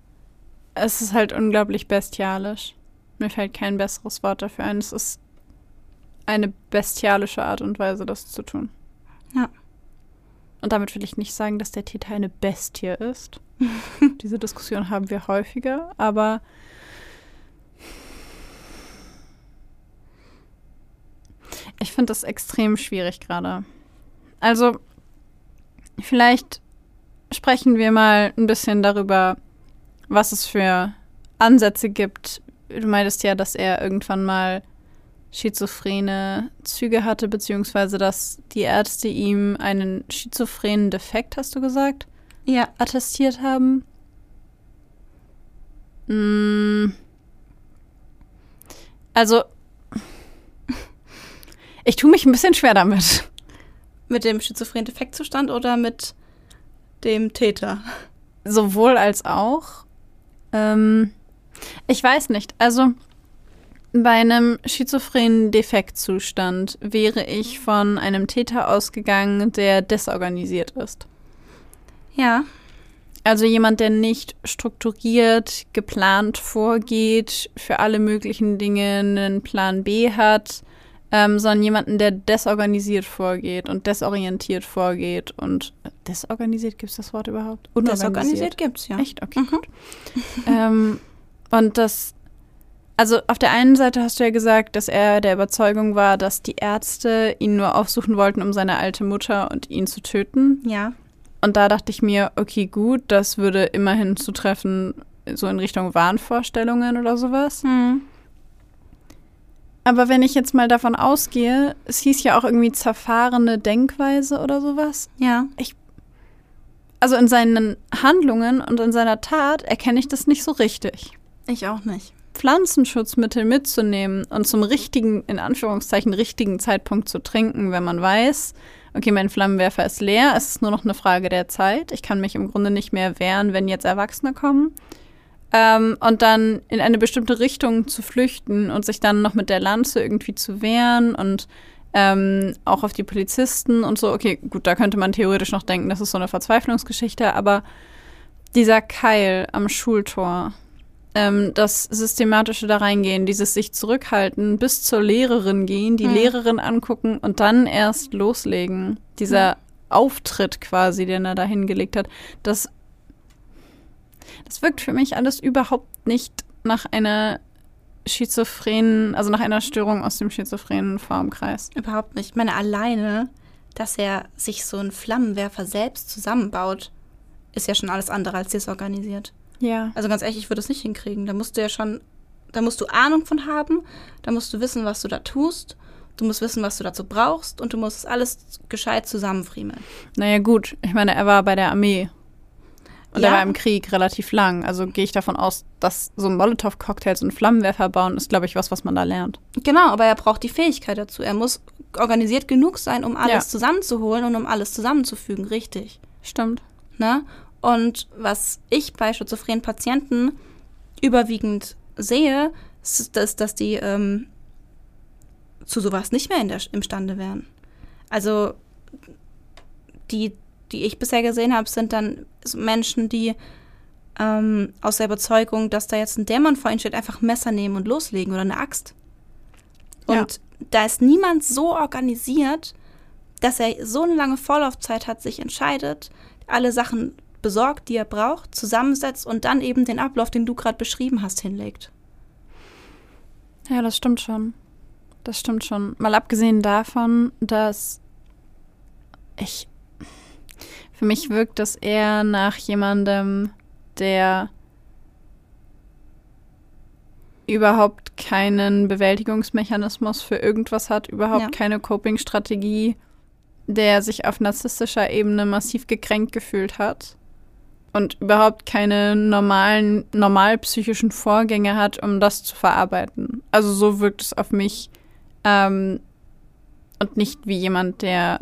es ist halt unglaublich bestialisch. Mir fällt kein besseres Wort dafür ein. Es ist eine bestialische Art und Weise, das zu tun. Ja. Und damit will ich nicht sagen, dass der Täter eine Bestie ist. Diese Diskussion haben wir häufiger, aber ich finde das extrem schwierig gerade. Also, vielleicht sprechen wir mal ein bisschen darüber, was es für Ansätze gibt. Du meintest ja, dass er irgendwann mal schizophrene Züge hatte, beziehungsweise dass die Ärzte ihm einen schizophrenen Defekt, hast du gesagt, Ja, attestiert haben. Mm. Also, ich tue mich ein bisschen schwer damit. mit dem schizophrenen Defektzustand oder mit dem Täter? Sowohl als auch. Ähm, ich weiß nicht. Also bei einem schizophrenen Defektzustand wäre ich von einem Täter ausgegangen, der desorganisiert ist. Ja, Also jemand, der nicht strukturiert, geplant vorgeht, für alle möglichen Dinge einen Plan B hat, ähm, sondern jemanden, der desorganisiert vorgeht und desorientiert vorgeht und desorganisiert, gibt es das Wort überhaupt? desorganisiert gibt's ja. Echt? Okay, Mhm. gut. ähm, und das, also auf der einen Seite hast du ja gesagt, dass er der Überzeugung war, dass die Ärzte ihn nur aufsuchen wollten, um seine alte Mutter und ihn zu töten. Ja, Und da dachte ich mir, okay, gut, das würde immerhin zutreffen, so in Richtung Wahnvorstellungen oder sowas. hm. Aber wenn ich jetzt mal davon ausgehe, es hieß ja auch irgendwie zerfahrene Denkweise oder sowas. ja, Also in seinen Handlungen und in seiner Tat erkenne ich das nicht so richtig. ich auch nicht. Pflanzenschutzmittel mitzunehmen und zum richtigen, in Anführungszeichen, richtigen Zeitpunkt zu trinken, wenn man weiß, okay, mein Flammenwerfer ist leer, es ist nur noch eine Frage der Zeit. Ich kann mich im Grunde nicht mehr wehren, wenn jetzt Erwachsene kommen. Ähm, und dann in eine bestimmte Richtung zu flüchten und sich dann noch mit der Lanze irgendwie zu wehren und ähm, auch auf die Polizisten und so. Okay, gut, da könnte man theoretisch noch denken, das ist so eine Verzweiflungsgeschichte, aber dieser Keil am Schultor, ähm, das systematische da reingehen, dieses sich zurückhalten, bis zur Lehrerin gehen, die Hm. Lehrerin angucken und dann erst loslegen. Dieser Auftritt quasi, den er da hingelegt hat, das, das wirkt für mich alles überhaupt nicht nach einer schizophrenen, also nach einer Störung aus dem schizophrenen Formkreis. Überhaupt nicht. Ich meine, alleine, dass er sich so einen Flammenwerfer selbst zusammenbaut, ist ja schon alles andere als desorganisiert. Ja. Also ganz ehrlich, ich würde es nicht hinkriegen. Da musst du ja schon, da musst du Ahnung von haben, da musst du wissen, was du da tust, du musst wissen, was du dazu brauchst und du musst es alles gescheit zusammenfriemeln. Naja, gut. Ich meine, er war bei der Armee. Und Ja. er war im Krieg relativ lang. Also gehe ich davon aus, dass so Molotow-Cocktails und Flammenwerfer bauen, ist, glaube ich, was, was man da lernt. Genau, aber er braucht die Fähigkeit dazu. Er muss organisiert genug sein, um alles Ja. zusammenzuholen und um alles zusammenzufügen, richtig. Stimmt. Ne? Und was ich bei schizophrenen Patienten überwiegend sehe, ist, dass, dass die ähm, zu sowas nicht mehr in der, imstande wären. Also die, die ich bisher gesehen habe, sind dann Menschen, die ähm, aus der Überzeugung, dass da jetzt ein Dämon vor ihnen steht, einfach ein Messer nehmen und loslegen oder eine Axt. Ja. Und da ist niemand so organisiert, dass er so eine lange Vorlaufzeit hat, sich entscheidet, alle Sachen besorgt, die er braucht, zusammensetzt und dann eben den Ablauf, den du gerade beschrieben hast, hinlegt. Ja, das stimmt schon. Das stimmt schon. Mal abgesehen davon, dass ich. Für mich wirkt das eher nach jemandem, der überhaupt keinen Bewältigungsmechanismus für irgendwas hat, überhaupt Ja. keine Coping-Strategie, der sich auf narzisstischer Ebene massiv gekränkt gefühlt hat und überhaupt keine normalen, normal psychischen Vorgänge hat, um das zu verarbeiten. Also so wirkt es auf mich ähm, und nicht wie jemand, der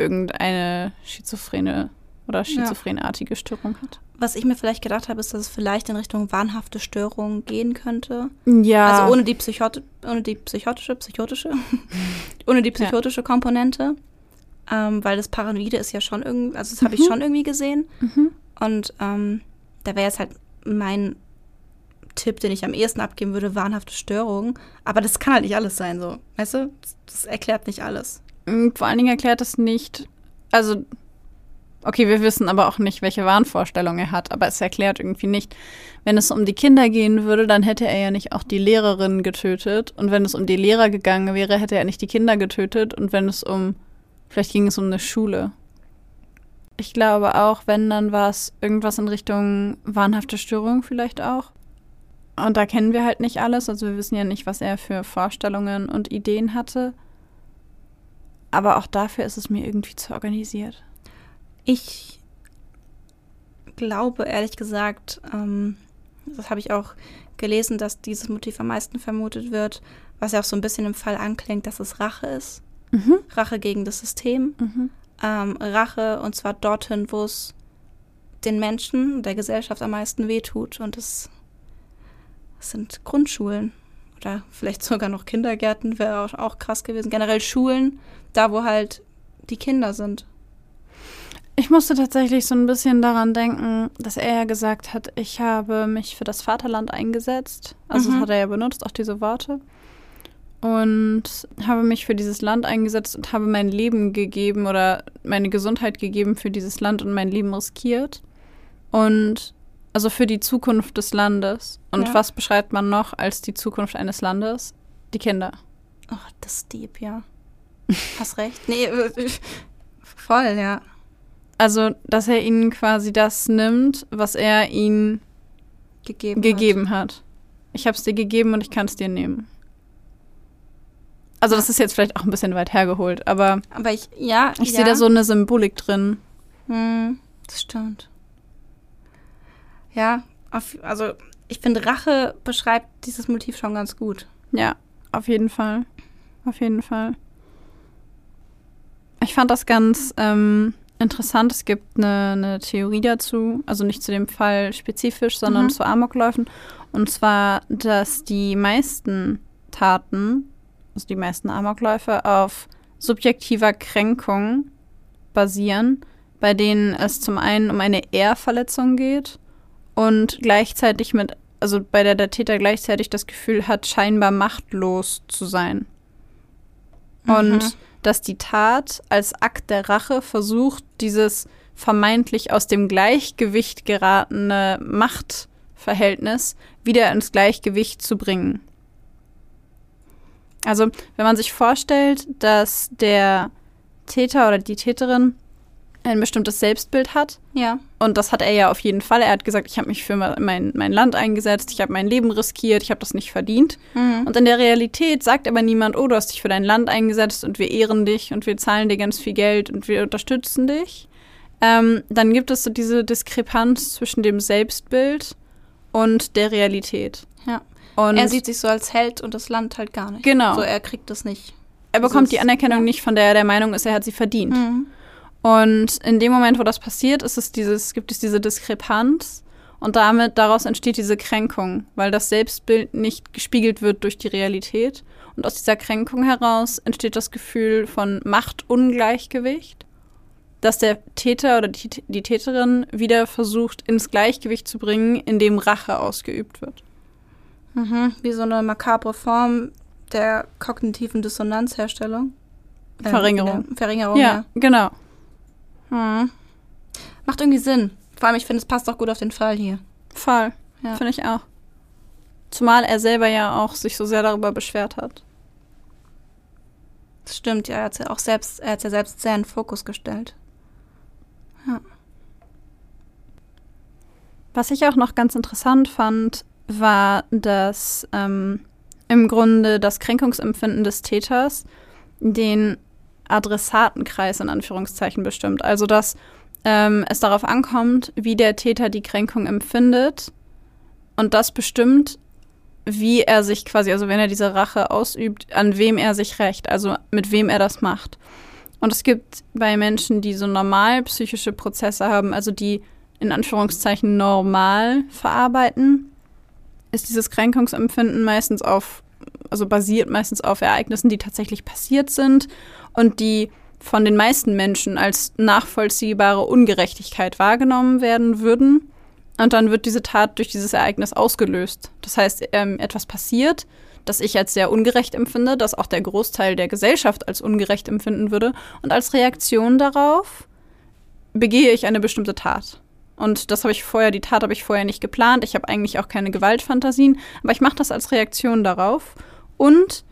irgendeine schizophrene oder schizophrenartige Störung hat. Was ich mir vielleicht gedacht habe, ist, dass es vielleicht in Richtung wahnhafte Störung gehen könnte. Ja. Also ohne die, Psychot ohne die psychotische, psychotische, ohne die psychotische Komponente. Ähm, weil das Paranoide ist ja schon irgendwie, also das habe ich Mhm. schon irgendwie gesehen. Mhm. Und ähm, da wäre jetzt halt mein Tipp, den ich am ehesten abgeben würde, wahnhafte Störung. Aber das kann halt nicht alles sein, so. Weißt du? Das erklärt nicht alles. Mm, Vor allen Dingen erklärt es nicht, also, okay, wir wissen aber auch nicht, welche Wahnvorstellung er hat, aber es erklärt irgendwie nicht, wenn es um die Kinder gehen würde, dann hätte er ja nicht auch die Lehrerin getötet. Und wenn es um die Lehrer gegangen wäre, hätte er nicht die Kinder getötet. Und wenn es um, vielleicht ging es um eine Schule. Ich glaube auch, wenn, dann war es irgendwas in Richtung wahnhafte Störung vielleicht auch. Und da kennen wir halt nicht alles. Also wir wissen ja nicht, was er für Vorstellungen und Ideen hatte. Aber auch dafür ist es mir irgendwie zu organisiert. Ich glaube, ehrlich gesagt, ähm, das habe ich auch gelesen, dass dieses Motiv am meisten vermutet wird, was ja auch so ein bisschen im Fall anklingt, dass es Rache ist. Mhm. Rache gegen das System. Mhm. Ähm, Rache und zwar dorthin, wo es den Menschen, der Gesellschaft am meisten wehtut. Und das, das sind Grundschulen oder vielleicht sogar noch Kindergärten, wäre auch, auch krass gewesen. Generell Schulen, da wo halt die Kinder sind. Ich musste tatsächlich so ein bisschen daran denken, dass er ja gesagt hat, ich habe mich für das Vaterland eingesetzt. Also Mhm. das hat er ja benutzt, auch diese Worte. Und habe mich für dieses Land eingesetzt und habe mein Leben gegeben oder meine Gesundheit gegeben für dieses Land und mein Leben riskiert. Und also für die Zukunft des Landes. Und Ja. was beschreibt man noch als die Zukunft eines Landes? Die Kinder. Oh, das ist deep, ja. Hast recht. Nee, äh, voll, ja. Also, dass er ihnen quasi das nimmt, was er ihnen Gegeben. gegeben hat. Ich habe es dir gegeben und ich kann es dir nehmen. Also, das ist jetzt vielleicht auch ein bisschen weit hergeholt, aber Hat. Aber ich, ja. ich ja. sehe da so eine Symbolik drin. Hm, das stimmt. Ja, auf, also ich finde, Rache beschreibt dieses Motiv schon ganz gut. Ja, auf jeden Fall. Auf jeden Fall. Ich fand das ganz ähm, interessant. Es gibt eine, eine, Theorie dazu, also nicht zu dem Fall spezifisch, sondern mhm. zu Amokläufen. Und zwar, dass die meisten Taten, also die meisten Amokläufe, auf subjektiver Kränkung basieren, bei denen es zum einen um eine Ehrverletzung geht und gleichzeitig mit, also bei der der Täter gleichzeitig das Gefühl hat, scheinbar machtlos zu sein. Mhm. Und dass die Tat als Akt der Rache versucht, dieses vermeintlich aus dem Gleichgewicht geratene Machtverhältnis wieder ins Gleichgewicht zu bringen. Also, wenn man sich vorstellt, dass der Täter oder die Täterin ein bestimmtes Selbstbild hat. Ja. Und das hat er ja auf jeden Fall. Er hat gesagt, ich habe mich für mein, mein Land eingesetzt, ich habe mein Leben riskiert, ich habe das nicht verdient. Mhm. Und in der Realität sagt aber niemand, oh, du hast dich für dein Land eingesetzt und wir ehren dich und wir zahlen dir ganz viel Geld und wir unterstützen dich. Ähm, dann gibt es so diese Diskrepanz zwischen dem Selbstbild und der Realität. Ja. Und er sieht sich so als Held und das Land halt gar nicht. Genau. So, er kriegt das nicht. Er bekommt die Anerkennung ja. nicht, von der er der Meinung ist, er hat sie verdient. Mhm. Und in dem Moment, wo das passiert, ist es dieses, gibt es diese Diskrepanz und damit daraus entsteht diese Kränkung, weil das Selbstbild nicht gespiegelt wird durch die Realität. Und aus dieser Kränkung heraus entsteht das Gefühl von Machtungleichgewicht, dass der Täter oder die, die Täterin wieder versucht, ins Gleichgewicht zu bringen, indem Rache ausgeübt wird. Mhm, wie so eine makabre Form der kognitiven Dissonanzherstellung. Äh, Verringerung. Verringerung, ja. ja. Genau. Hm. Macht irgendwie Sinn. Vor allem, ich finde, es passt auch gut auf den Fall hier. Voll. Ja. Finde ich auch. Zumal er selber ja auch sich so sehr darüber beschwert hat. Das stimmt, ja. Er hat ja auch selbst, er hat ja selbst sehr in den Fokus gestellt. Ja. Was ich auch noch ganz interessant fand, war, dass ähm, im Grunde das Kränkungsempfinden des Täters den Adressatenkreis in Anführungszeichen bestimmt. Also dass ähm, es darauf ankommt, wie der Täter die Kränkung empfindet und das bestimmt, wie er sich quasi, also wenn er diese Rache ausübt, an wem er sich rächt, also mit wem er das macht. Und es gibt bei Menschen, die so normal psychische Prozesse haben, also die in Anführungszeichen normal verarbeiten, ist dieses Kränkungsempfinden meistens auf, also basiert meistens auf Ereignissen, die tatsächlich passiert sind und die von den meisten Menschen als nachvollziehbare Ungerechtigkeit wahrgenommen werden würden. Und dann wird diese Tat durch dieses Ereignis ausgelöst. Das heißt, ähm, etwas passiert, das ich als sehr ungerecht empfinde, das auch der Großteil der Gesellschaft als ungerecht empfinden würde. Und als Reaktion darauf begehe ich eine bestimmte Tat. Und das habe ich vorher, die Tat habe ich vorher nicht geplant. Ich habe eigentlich auch keine Gewaltfantasien, aber ich mache das als Reaktion darauf. Und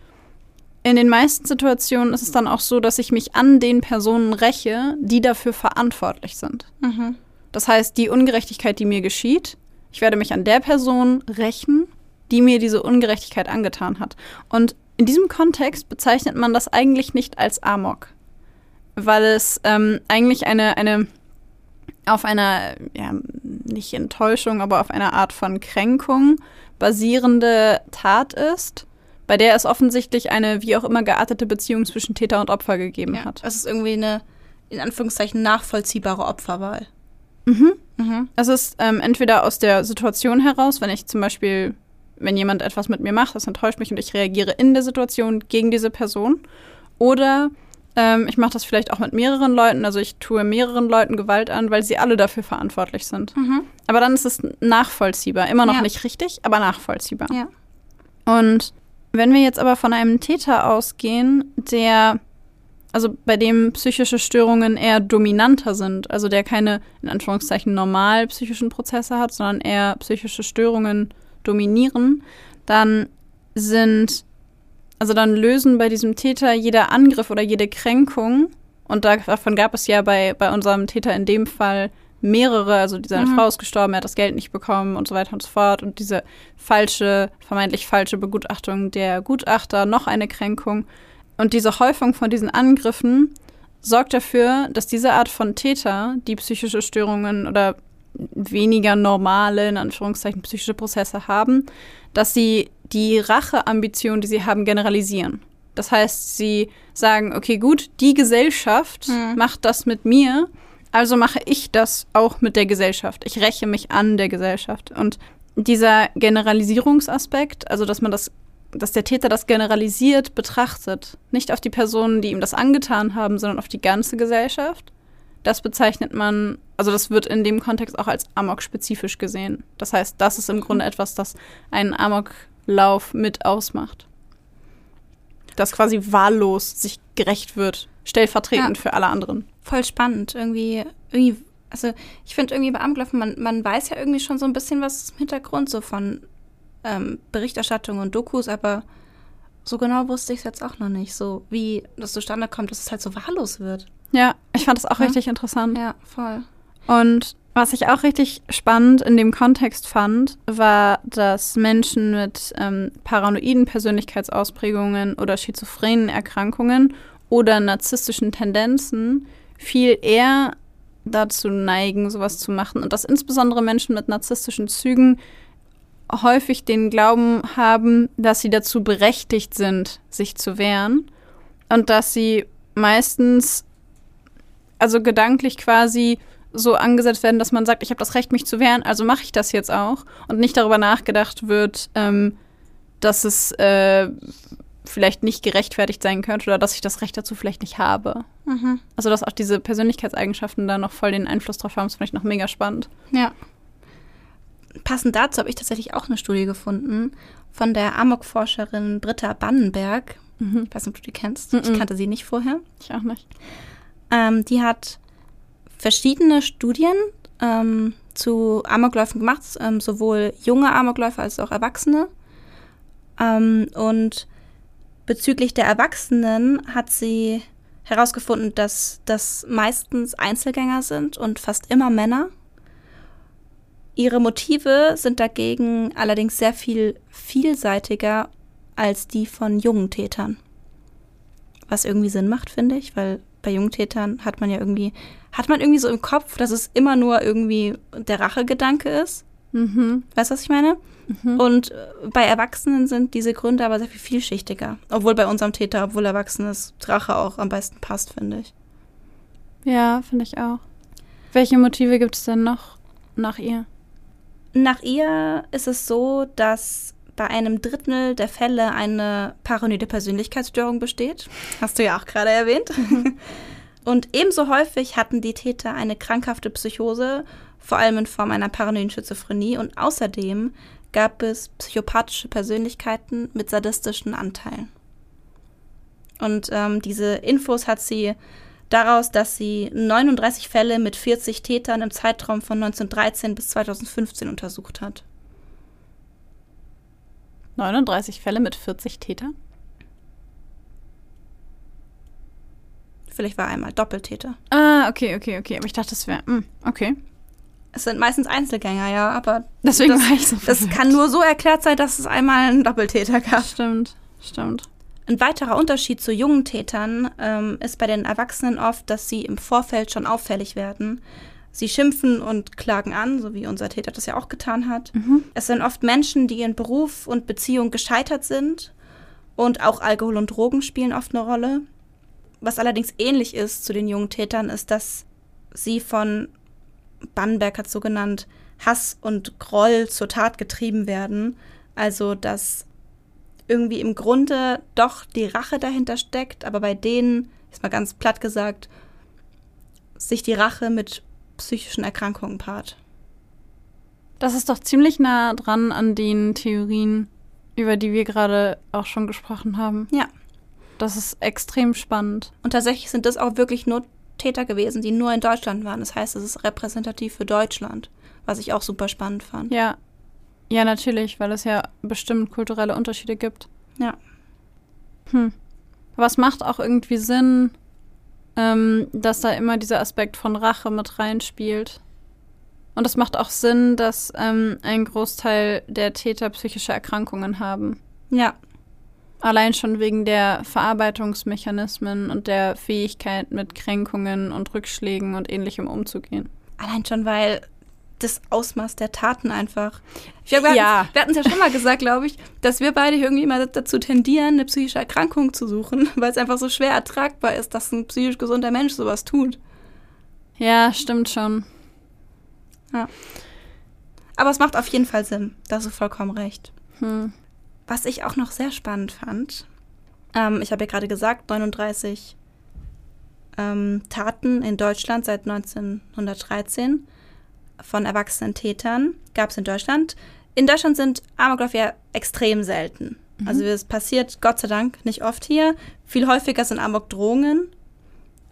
in den meisten Situationen ist es dann auch so, dass ich mich an den Personen räche, die dafür verantwortlich sind. Mhm. Das heißt, die Ungerechtigkeit, die mir geschieht, ich werde mich an der Person rächen, die mir diese Ungerechtigkeit angetan hat. Und in diesem Kontext bezeichnet man das eigentlich nicht als Amok, weil es ähm, eigentlich eine, eine auf einer, ja, nicht Enttäuschung, aber auf einer Art von Kränkung basierende Tat ist bei der es offensichtlich eine wie auch immer geartete Beziehung zwischen Täter und Opfer gegeben ja, hat. Es ist irgendwie eine, in Anführungszeichen, nachvollziehbare Opferwahl. Mhm. mhm. Es ist ähm, entweder aus der Situation heraus, wenn ich zum Beispiel, wenn jemand etwas mit mir macht, das enttäuscht mich und ich reagiere in der Situation gegen diese Person. Oder ähm, ich mache das vielleicht auch mit mehreren Leuten, also ich tue mehreren Leuten Gewalt an, weil sie alle dafür verantwortlich sind. Mhm. Aber dann ist es nachvollziehbar. Immer noch ja. nicht richtig, aber nachvollziehbar. Ja. Und wenn wir jetzt aber von einem Täter ausgehen, der, also bei dem psychische Störungen eher dominanter sind, also der keine, in Anführungszeichen, normal psychischen Prozesse hat, sondern eher psychische Störungen dominieren, dann sind, also dann lösen bei diesem Täter jeder Angriff oder jede Kränkung, und davon gab es ja bei, bei unserem Täter in dem Fall mehrere, also seine mhm. Frau ist gestorben, er hat das Geld nicht bekommen und so weiter und so fort. Und diese falsche, vermeintlich falsche Begutachtung der Gutachter, noch eine Kränkung. Und diese Häufung von diesen Angriffen sorgt dafür, dass diese Art von Täter, die psychische Störungen oder weniger normale, in Anführungszeichen, psychische Prozesse haben, dass sie die Racheambition, die sie haben, generalisieren. Das heißt, sie sagen, okay, gut, die Gesellschaft Mhm. macht das mit mir, also mache ich das auch mit der Gesellschaft. Ich räche mich an der Gesellschaft. Und dieser Generalisierungsaspekt, also dass man das, dass der Täter das generalisiert betrachtet, nicht auf die Personen, die ihm das angetan haben, sondern auf die ganze Gesellschaft, das bezeichnet man, also das wird in dem Kontext auch als Amok-spezifisch gesehen. Das heißt, das ist im Grunde etwas, das einen Amoklauf mit ausmacht. Das quasi wahllos sich gerecht wird, stellvertretend Ja. für alle anderen. Voll spannend. Irgendwie, irgendwie also ich finde irgendwie bei Amoklaufen, man, man weiß ja irgendwie schon so ein bisschen was im Hintergrund, so von ähm, Berichterstattung und Dokus, aber so genau wusste ich es jetzt auch noch nicht. So wie das zustande kommt, dass es halt so wahllos wird. Ja, ich fand das auch Ja. richtig interessant. Ja, voll. Und was ich auch richtig spannend in dem Kontext fand, war, dass Menschen mit ähm, paranoiden Persönlichkeitsausprägungen oder schizophrenen Erkrankungen oder narzisstischen Tendenzen viel eher dazu neigen, sowas zu machen. Und dass insbesondere Menschen mit narzisstischen Zügen häufig den Glauben haben, dass sie dazu berechtigt sind, sich zu wehren. Und dass sie meistens, also gedanklich quasi so angesetzt werden, dass man sagt, ich habe das Recht, mich zu wehren, also mache ich das jetzt auch. Und nicht darüber nachgedacht wird, ähm, dass es äh, vielleicht nicht gerechtfertigt sein könnte oder dass ich das Recht dazu vielleicht nicht habe. Mhm. Also dass auch diese Persönlichkeitseigenschaften da noch voll den Einfluss drauf haben, ist vielleicht noch mega spannend. Ja. Passend dazu habe ich tatsächlich auch eine Studie gefunden von der Amok-Forscherin Britta Bannenberg. Ich weiß nicht, ob du die kennst. Ich Mhm. kannte sie nicht vorher. Ich auch nicht. Ähm, die hat verschiedene Studien ähm, zu Amokläufen gemacht, ähm, sowohl junge Amokläufer als auch Erwachsene. Ähm, und bezüglich der Erwachsenen hat sie herausgefunden, dass das meistens Einzelgänger sind und fast immer Männer. Ihre Motive sind dagegen allerdings sehr viel vielseitiger als die von jungen Tätern. Was irgendwie Sinn macht, finde ich, weil bei jungen Tätern hat man ja irgendwie, hat man irgendwie so im Kopf, dass es immer nur irgendwie der Rachegedanke ist. Mhm. Weißt du, was ich meine? Und äh, bei Erwachsenen sind diese Gründe aber sehr viel vielschichtiger. Obwohl bei unserem Täter, obwohl Erwachsenes Rache auch am besten passt, finde ich. Ja, finde ich auch. Welche Motive gibt es denn noch nach ihr? Nach ihr ist es so, dass bei einem Drittel der Fälle eine paranoide Persönlichkeitsstörung besteht. Hast du ja auch gerade erwähnt. Und ebenso häufig hatten die Täter eine krankhafte Psychose, vor allem in Form einer paranoiden Schizophrenie. Und außerdem gab es psychopathische Persönlichkeiten mit sadistischen Anteilen. Und ähm, diese Infos hat sie daraus, dass sie 39 Fälle mit 40 Tätern im Zeitraum von 1913 bis 2015 untersucht hat. 39 Fälle mit 40 Tätern? Vielleicht war er einmal Doppeltäter. Ah, okay, okay, okay. Aber ich dachte, das wäre. Okay. Es sind meistens Einzelgänger, ja, aber Deswegen das, war ich so das verwirrt. kann nur so erklärt sein, dass es einmal einen Doppeltäter gab. Stimmt, stimmt. Ein weiterer Unterschied zu jungen Tätern ähm, ist bei den Erwachsenen oft, dass sie im Vorfeld schon auffällig werden. Sie schimpfen und klagen an, so wie unser Täter das ja auch getan hat. Es sind oft Menschen, die in Beruf und Beziehung gescheitert sind und auch Alkohol und Drogen spielen oft eine Rolle. Was allerdings ähnlich ist zu den jungen Tätern, ist, dass sie von Bannenberg hat so genannt, Hass und Groll zur Tat getrieben werden. Also, dass irgendwie im Grunde doch die Rache dahinter steckt, aber bei denen, ist mal ganz platt gesagt, sich die Rache mit psychischen Erkrankungen paart. Das ist doch ziemlich nah dran an den Theorien, über die wir gerade auch schon gesprochen haben. Ja. Das ist extrem spannend. Und tatsächlich sind das auch wirklich nur Täter gewesen, die nur in Deutschland waren. Das heißt, es ist repräsentativ für Deutschland, was ich auch super spannend fand. Ja. Ja, natürlich, weil es ja bestimmt kulturelle Unterschiede gibt. Ja. Hm. Aber es macht auch irgendwie Sinn, ähm, dass da immer dieser Aspekt von Rache mit reinspielt. Und es macht auch Sinn, dass ähm, ein Großteil der Täter psychische Erkrankungen haben. Ja, Allein schon wegen der Verarbeitungsmechanismen und der Fähigkeit, mit Kränkungen und Rückschlägen und ähnlichem umzugehen. allein schon, weil das Ausmaß der Taten einfach. Glaub, wir Ja. hatten- wir hatten es ja schon mal gesagt, glaube ich, dass wir beide irgendwie immer dazu tendieren, eine psychische Erkrankung zu suchen, weil es einfach so schwer ertragbar ist, dass ein psychisch gesunder Mensch sowas tut. Ja, stimmt schon. Aber es macht auf jeden Fall Sinn. Da hast du vollkommen recht. Hm. Was ich auch noch sehr spannend fand, ähm, ich habe ja gerade gesagt, 39 ähm, Taten in Deutschland seit 1913 von erwachsenen Tätern gab es in Deutschland. In Deutschland sind Amokläufe ja extrem selten. Also es passiert Gott sei Dank nicht oft hier. Viel häufiger sind Amokdrohungen.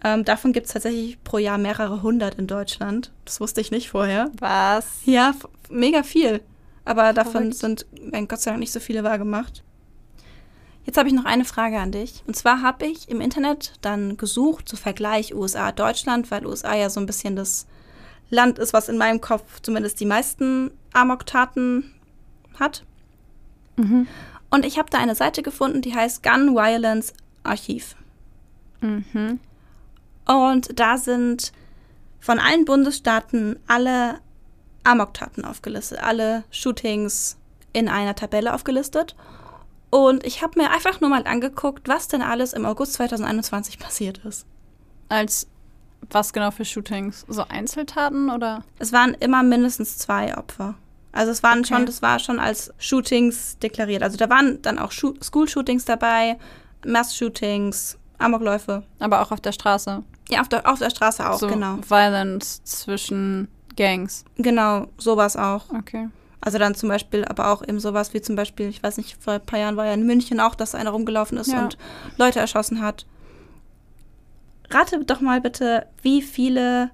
Ähm, davon gibt es tatsächlich pro Jahr mehrere hundert in Deutschland. Das wusste ich nicht vorher. Was? Ja, mega viel. Aber davon Verrückt. sind werden Gott sei Dank nicht so viele wahrgemacht. Jetzt habe ich noch eine Frage an dich. Und zwar habe ich im Internet dann gesucht, zu Vergleich USA-Deutschland, weil USA ja so ein bisschen das Land ist, was in meinem Kopf zumindest die meisten Amok-Taten hat. Mhm. Und ich habe da eine Seite gefunden, die heißt Gun Violence Archiv. Mhm. Und da sind von allen Bundesstaaten alle Amok-Taten aufgelistet, alle Shootings in einer Tabelle aufgelistet. Und ich habe mir einfach nur mal angeguckt, was denn alles im August 2021 passiert ist. Als was genau für Shootings? So Einzeltaten oder? Es waren immer mindestens zwei Opfer. Also es waren Okay. schon, das war schon als Shootings deklariert. Also da waren dann auch Schu School-Shootings dabei, Mass-Shootings, Amokläufe. Aber auch auf der Straße. Ja, auf der, auf der Straße auch, so genau. Violence zwischen Gangs. Genau, sowas auch. Okay. Also dann zum Beispiel, aber auch eben sowas wie zum Beispiel, ich weiß nicht, vor ein paar Jahren war ja in München auch, dass einer rumgelaufen ist Ja. und Leute erschossen hat. Rate doch mal bitte, wie viele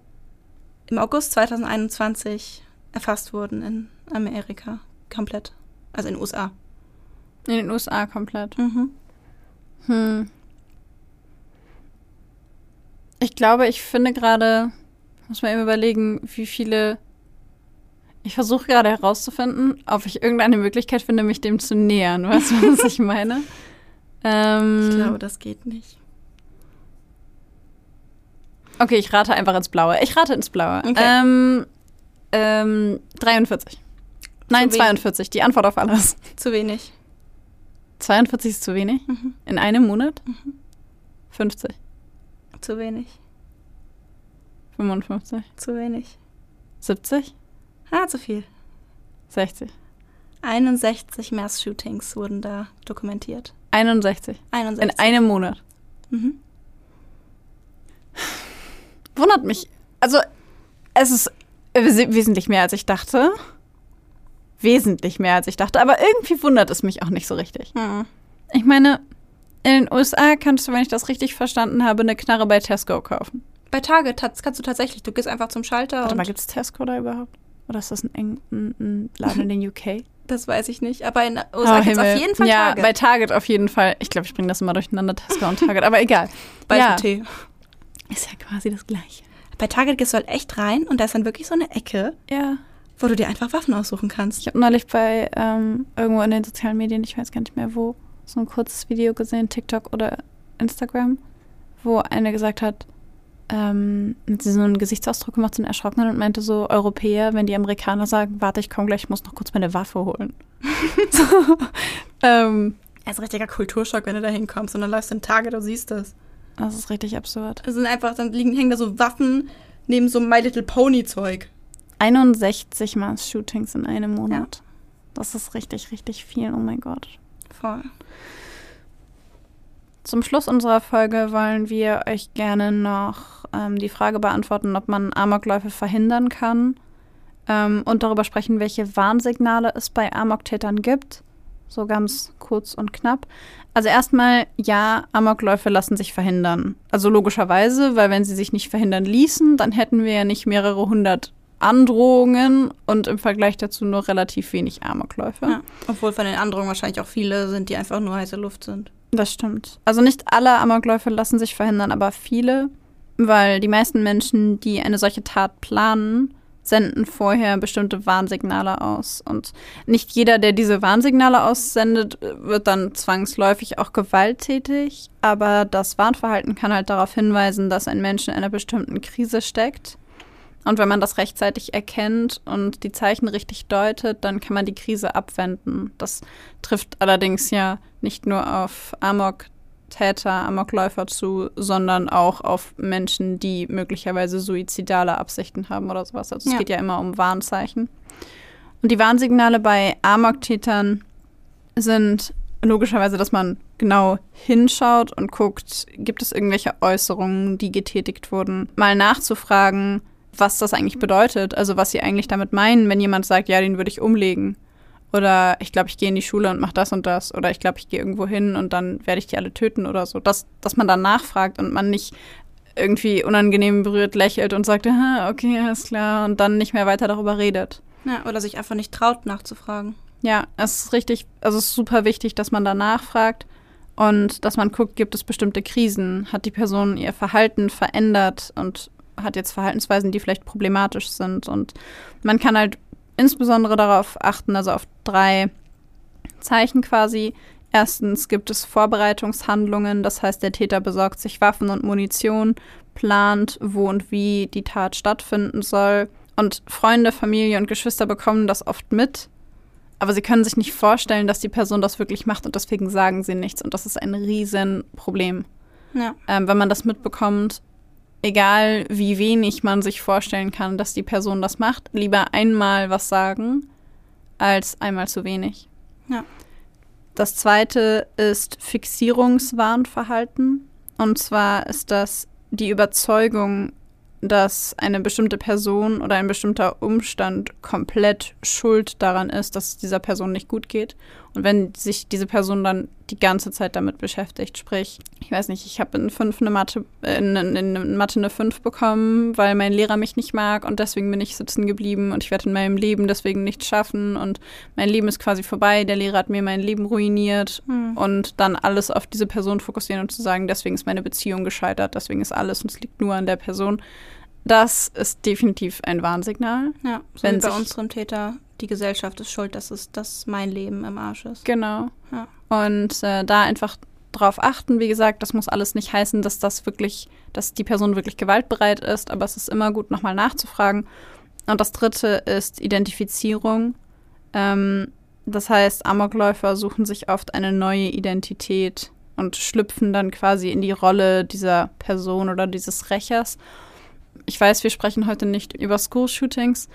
im August 2021 erfasst wurden in Amerika. Komplett. Also in den USA. In den USA komplett. Mhm. Hm. Ich glaube, ich finde gerade, muss man eben überlegen, wie viele. Ich versuche gerade herauszufinden, ob ich irgendeine Möglichkeit finde, mich dem zu nähern. Weißt du, was ich meine? Ähm, Ich glaube, das geht nicht. okay, ich rate einfach ins Blaue. Ich rate ins Blaue. Okay. Ähm, ähm, 43. Nein, Zu wenig. 42. Die Antwort auf alles. Zu wenig. 42 ist zu wenig? Mhm. In einem Monat? 50. Zu wenig. 55. Zu wenig. 70. Ah, zu viel. 60. 61 Mass-Shootings wurden da dokumentiert. 61. 61. In einem Monat. Mhm. Wundert mich. Also, es ist wes- wesentlich mehr, als ich dachte. Wesentlich mehr, als ich dachte. Aber irgendwie wundert es mich auch nicht so richtig. Mhm. Ich meine, in den USA kannst du, wenn ich das richtig verstanden habe, eine Knarre bei Tesco kaufen. Bei Target kannst du tatsächlich, du gehst einfach zum Schalter Warte mal, gibt es Tesco da überhaupt? Oder ist das ein, eng, ein, ein Laden in den UK? das weiß ich nicht, aber in USA Oh, gibt's auf jeden Fall Ja, Target. bei Target auf jeden Fall. Ich glaube, ich bringe das immer durcheinander, Tesco und Target. Aber egal. bei ja. Tee. Ist ja quasi das Gleiche. Bei Target gehst du halt echt rein und da ist dann wirklich so eine Ecke, Ja. wo du dir einfach Waffen aussuchen kannst. Ich habe neulich bei ähm, irgendwo in den sozialen Medien, ich weiß gar nicht mehr wo, so ein kurzes Video gesehen, TikTok oder Instagram, wo eine gesagt hat, ähm, hat sie so einen Gesichtsausdruck gemacht, so einen Erschrockenen und meinte so, Europäer, wenn die Amerikaner sagen, warte, ich komme gleich, ich muss noch kurz meine Waffe holen. so, ähm, Das ist ein richtiger Kulturschock, wenn du da hinkommst und dann läufst du in Target und siehst das. das ist richtig absurd. Es sind einfach, dann liegen, hängen da so Waffen neben so My Little Pony Zeug. 61 Mass-Shootings in einem Monat. Das ist richtig, richtig viel, oh mein Gott. Voll. Zum Schluss unserer Folge wollen wir euch gerne noch ähm, die Frage beantworten, ob man Amokläufe verhindern kann ähm, und darüber sprechen, welche Warnsignale es bei Amoktätern gibt. So ganz kurz und knapp. Also erstmal, ja, Amokläufe lassen sich verhindern. Also logischerweise, weil wenn sie sich nicht verhindern ließen, dann hätten wir ja nicht mehrere hundert Androhungen und im Vergleich dazu nur relativ wenig Amokläufe. Ja. Obwohl von den Androhungen wahrscheinlich auch viele sind, die einfach nur heiße Luft sind. Das stimmt. Also nicht alle Amokläufe lassen sich verhindern, aber viele, weil die meisten Menschen, die eine solche Tat planen, senden vorher bestimmte Warnsignale aus. Und nicht jeder, der diese Warnsignale aussendet, wird dann zwangsläufig auch gewalttätig. Aber das Warnverhalten kann halt darauf hinweisen, dass ein Mensch in einer bestimmten Krise steckt. Und wenn man das rechtzeitig erkennt und die Zeichen richtig deutet, dann kann man die Krise abwenden. Das trifft allerdings ja nicht nur auf Amok-Täter, Amokläufer zu, sondern auch auf Menschen, die möglicherweise suizidale Absichten haben oder sowas. Also es Ja. geht ja immer um Warnzeichen. Und die Warnsignale bei Amok-Tätern sind logischerweise, dass man genau hinschaut und guckt, gibt es irgendwelche Äußerungen, die getätigt wurden, mal nachzufragen, was das eigentlich bedeutet, also was sie eigentlich damit meinen, wenn jemand sagt, ja, den würde ich umlegen. Oder ich glaube, ich gehe in die Schule und mache das und das. Oder ich glaube, ich gehe irgendwo hin und dann werde ich die alle töten oder so. Dass, dass man dann nachfragt und man nicht irgendwie unangenehm berührt lächelt und sagt, okay, alles klar, und dann nicht mehr weiter darüber redet. Ja, oder sich einfach nicht traut, nachzufragen. Ja, es ist richtig, also es ist super wichtig, dass man danach fragt und dass man guckt, gibt es bestimmte Krisen? Hat die Person ihr Verhalten verändert und hat jetzt Verhaltensweisen, die vielleicht problematisch sind? Und man kann halt insbesondere darauf achten, also auf drei Zeichen quasi. Erstens gibt es Vorbereitungshandlungen, das heißt, der Täter besorgt sich Waffen und Munition, plant, wo und wie die Tat stattfinden soll. Und Freunde, Familie und Geschwister bekommen das oft mit, aber sie können sich nicht vorstellen, dass die Person das wirklich macht und deswegen sagen sie nichts. Und das ist ein Riesenproblem. Ja. Ähm, wenn man das mitbekommt, egal wie wenig man sich vorstellen kann, dass die Person das macht, lieber einmal was sagen, als einmal zu wenig. Ja. Das zweite ist Fixierungswarnverhalten. Und zwar ist das die Überzeugung, dass eine bestimmte Person oder ein bestimmter Umstand komplett schuld daran ist, dass es dieser Person nicht gut geht. Und wenn sich diese Person dann die ganze Zeit damit beschäftigt, sprich, ich weiß nicht, ich habe in fünf eine Mathe, äh, in, in, in Mathe eine 5 bekommen, weil mein Lehrer mich nicht mag und deswegen bin ich sitzen geblieben und ich werde in meinem Leben deswegen nichts schaffen und mein Leben ist quasi vorbei, der Lehrer hat mir mein Leben ruiniert Hm. und dann alles auf diese Person fokussieren und zu sagen, deswegen ist meine Beziehung gescheitert, deswegen ist alles und es liegt nur an der Person. Das ist definitiv ein Warnsignal. Ja, so Wenn bei unserem Täter, die Gesellschaft ist schuld, dass es dass mein Leben im Arsch ist. Genau. Ja. Und äh, da einfach drauf achten, wie gesagt, das muss alles nicht heißen, dass das wirklich, dass die Person wirklich gewaltbereit ist, aber es ist immer gut, nochmal nachzufragen. Und das dritte ist Identifizierung. Ähm, das heißt, Amokläufer suchen sich oft eine neue Identität und schlüpfen dann quasi in die Rolle dieser Person oder dieses Rächers. Ich weiß, wir sprechen heute nicht über School-Shootings,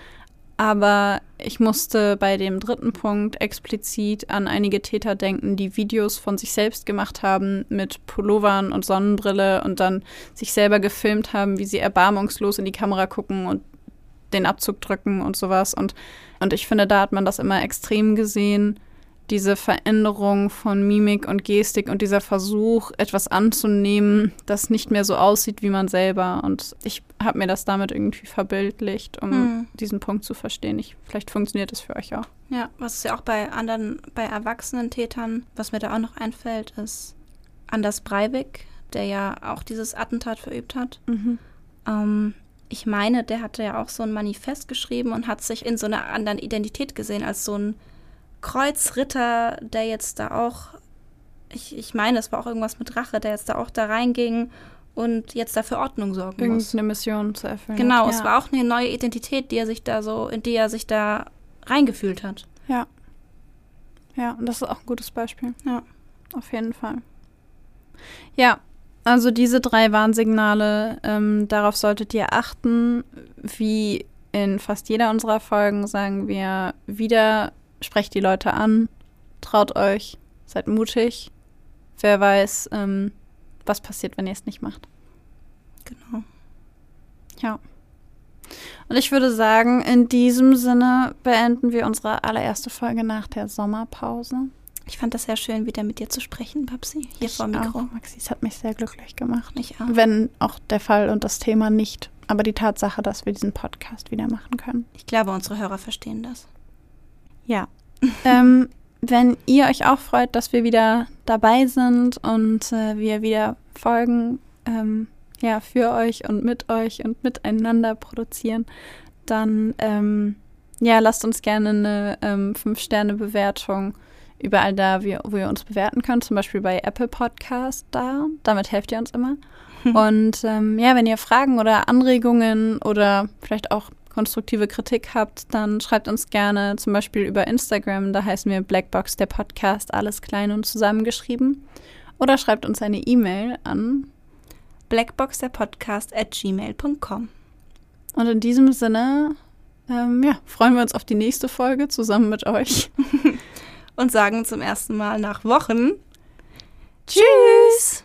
aber ich musste bei dem dritten Punkt explizit an einige Täter denken, die Videos von sich selbst gemacht haben mit Pullovern und Sonnenbrille und dann sich selber gefilmt haben, wie sie erbarmungslos in die Kamera gucken und den Abzug drücken und sowas. Und, und ich finde, da hat man das immer extrem gesehen, diese Veränderung von Mimik und Gestik und dieser Versuch, etwas anzunehmen, das nicht mehr so aussieht wie man selber. Und ich habe mir das damit irgendwie verbildlicht, um Hm. diesen Punkt zu verstehen. Ich, vielleicht funktioniert das für euch auch. Ja, was es ja auch bei anderen, bei erwachsenen Tätern, was mir da auch noch einfällt, ist Anders Breivik, der ja auch dieses Attentat verübt hat. Ähm, ich meine, der hatte ja auch so ein Manifest geschrieben und hat sich in so einer anderen Identität gesehen, als so ein Kreuzritter, der jetzt da auch, ich, ich meine, es war auch irgendwas mit Rache, der jetzt da auch da reinging und jetzt da für Ordnung sorgen muss. Irgendeine Mission zu erfüllen. Genau, ja. es war auch eine neue Identität, die er sich da so, in die er sich da reingefühlt hat. Ja. Ja, und das ist auch ein gutes Beispiel. Ja. Auf jeden Fall. Ja, also diese drei Warnsignale, ähm, darauf solltet ihr achten. Wie in fast jeder unserer Folgen sagen wir wieder, sprecht die Leute an, traut euch, seid mutig. Wer weiß, ähm, was passiert, wenn ihr es nicht macht. Genau. Ja. Und ich würde sagen, in diesem Sinne beenden wir unsere allererste Folge nach der Sommerpause. Ich fand das sehr schön, wieder mit dir zu sprechen, Babsi, hier Ich vor dem Mikro. Auch, Maxi, es hat mich sehr glücklich gemacht. Ich auch. Wenn auch der Fall und das Thema nicht, aber die Tatsache, dass wir diesen Podcast wieder machen können. Ich glaube, unsere Hörer verstehen das. Ja. ähm, wenn ihr euch auch freut, dass wir wieder dabei sind und äh, wir wieder Folgen ähm, ja, für euch und mit euch und miteinander produzieren, dann ähm, ja, lasst uns gerne eine ähm, 5-Sterne-Bewertung überall da, wie, wo ihr uns bewerten könnt, zum Beispiel bei Apple Podcast da. Damit helft ihr uns immer. Und ähm, ja, wenn ihr Fragen oder Anregungen oder vielleicht auch konstruktive Kritik habt, dann schreibt uns gerne zum Beispiel über Instagram. Da heißen wir Blackbox der Podcast, alles klein und zusammengeschrieben. Oder schreibt uns eine E-Mail an blackboxderpodcast at gmail.com. Und in diesem Sinne, ähm, ja, freuen wir uns auf die nächste Folge zusammen mit euch. und sagen zum ersten Mal nach Wochen Tschüss!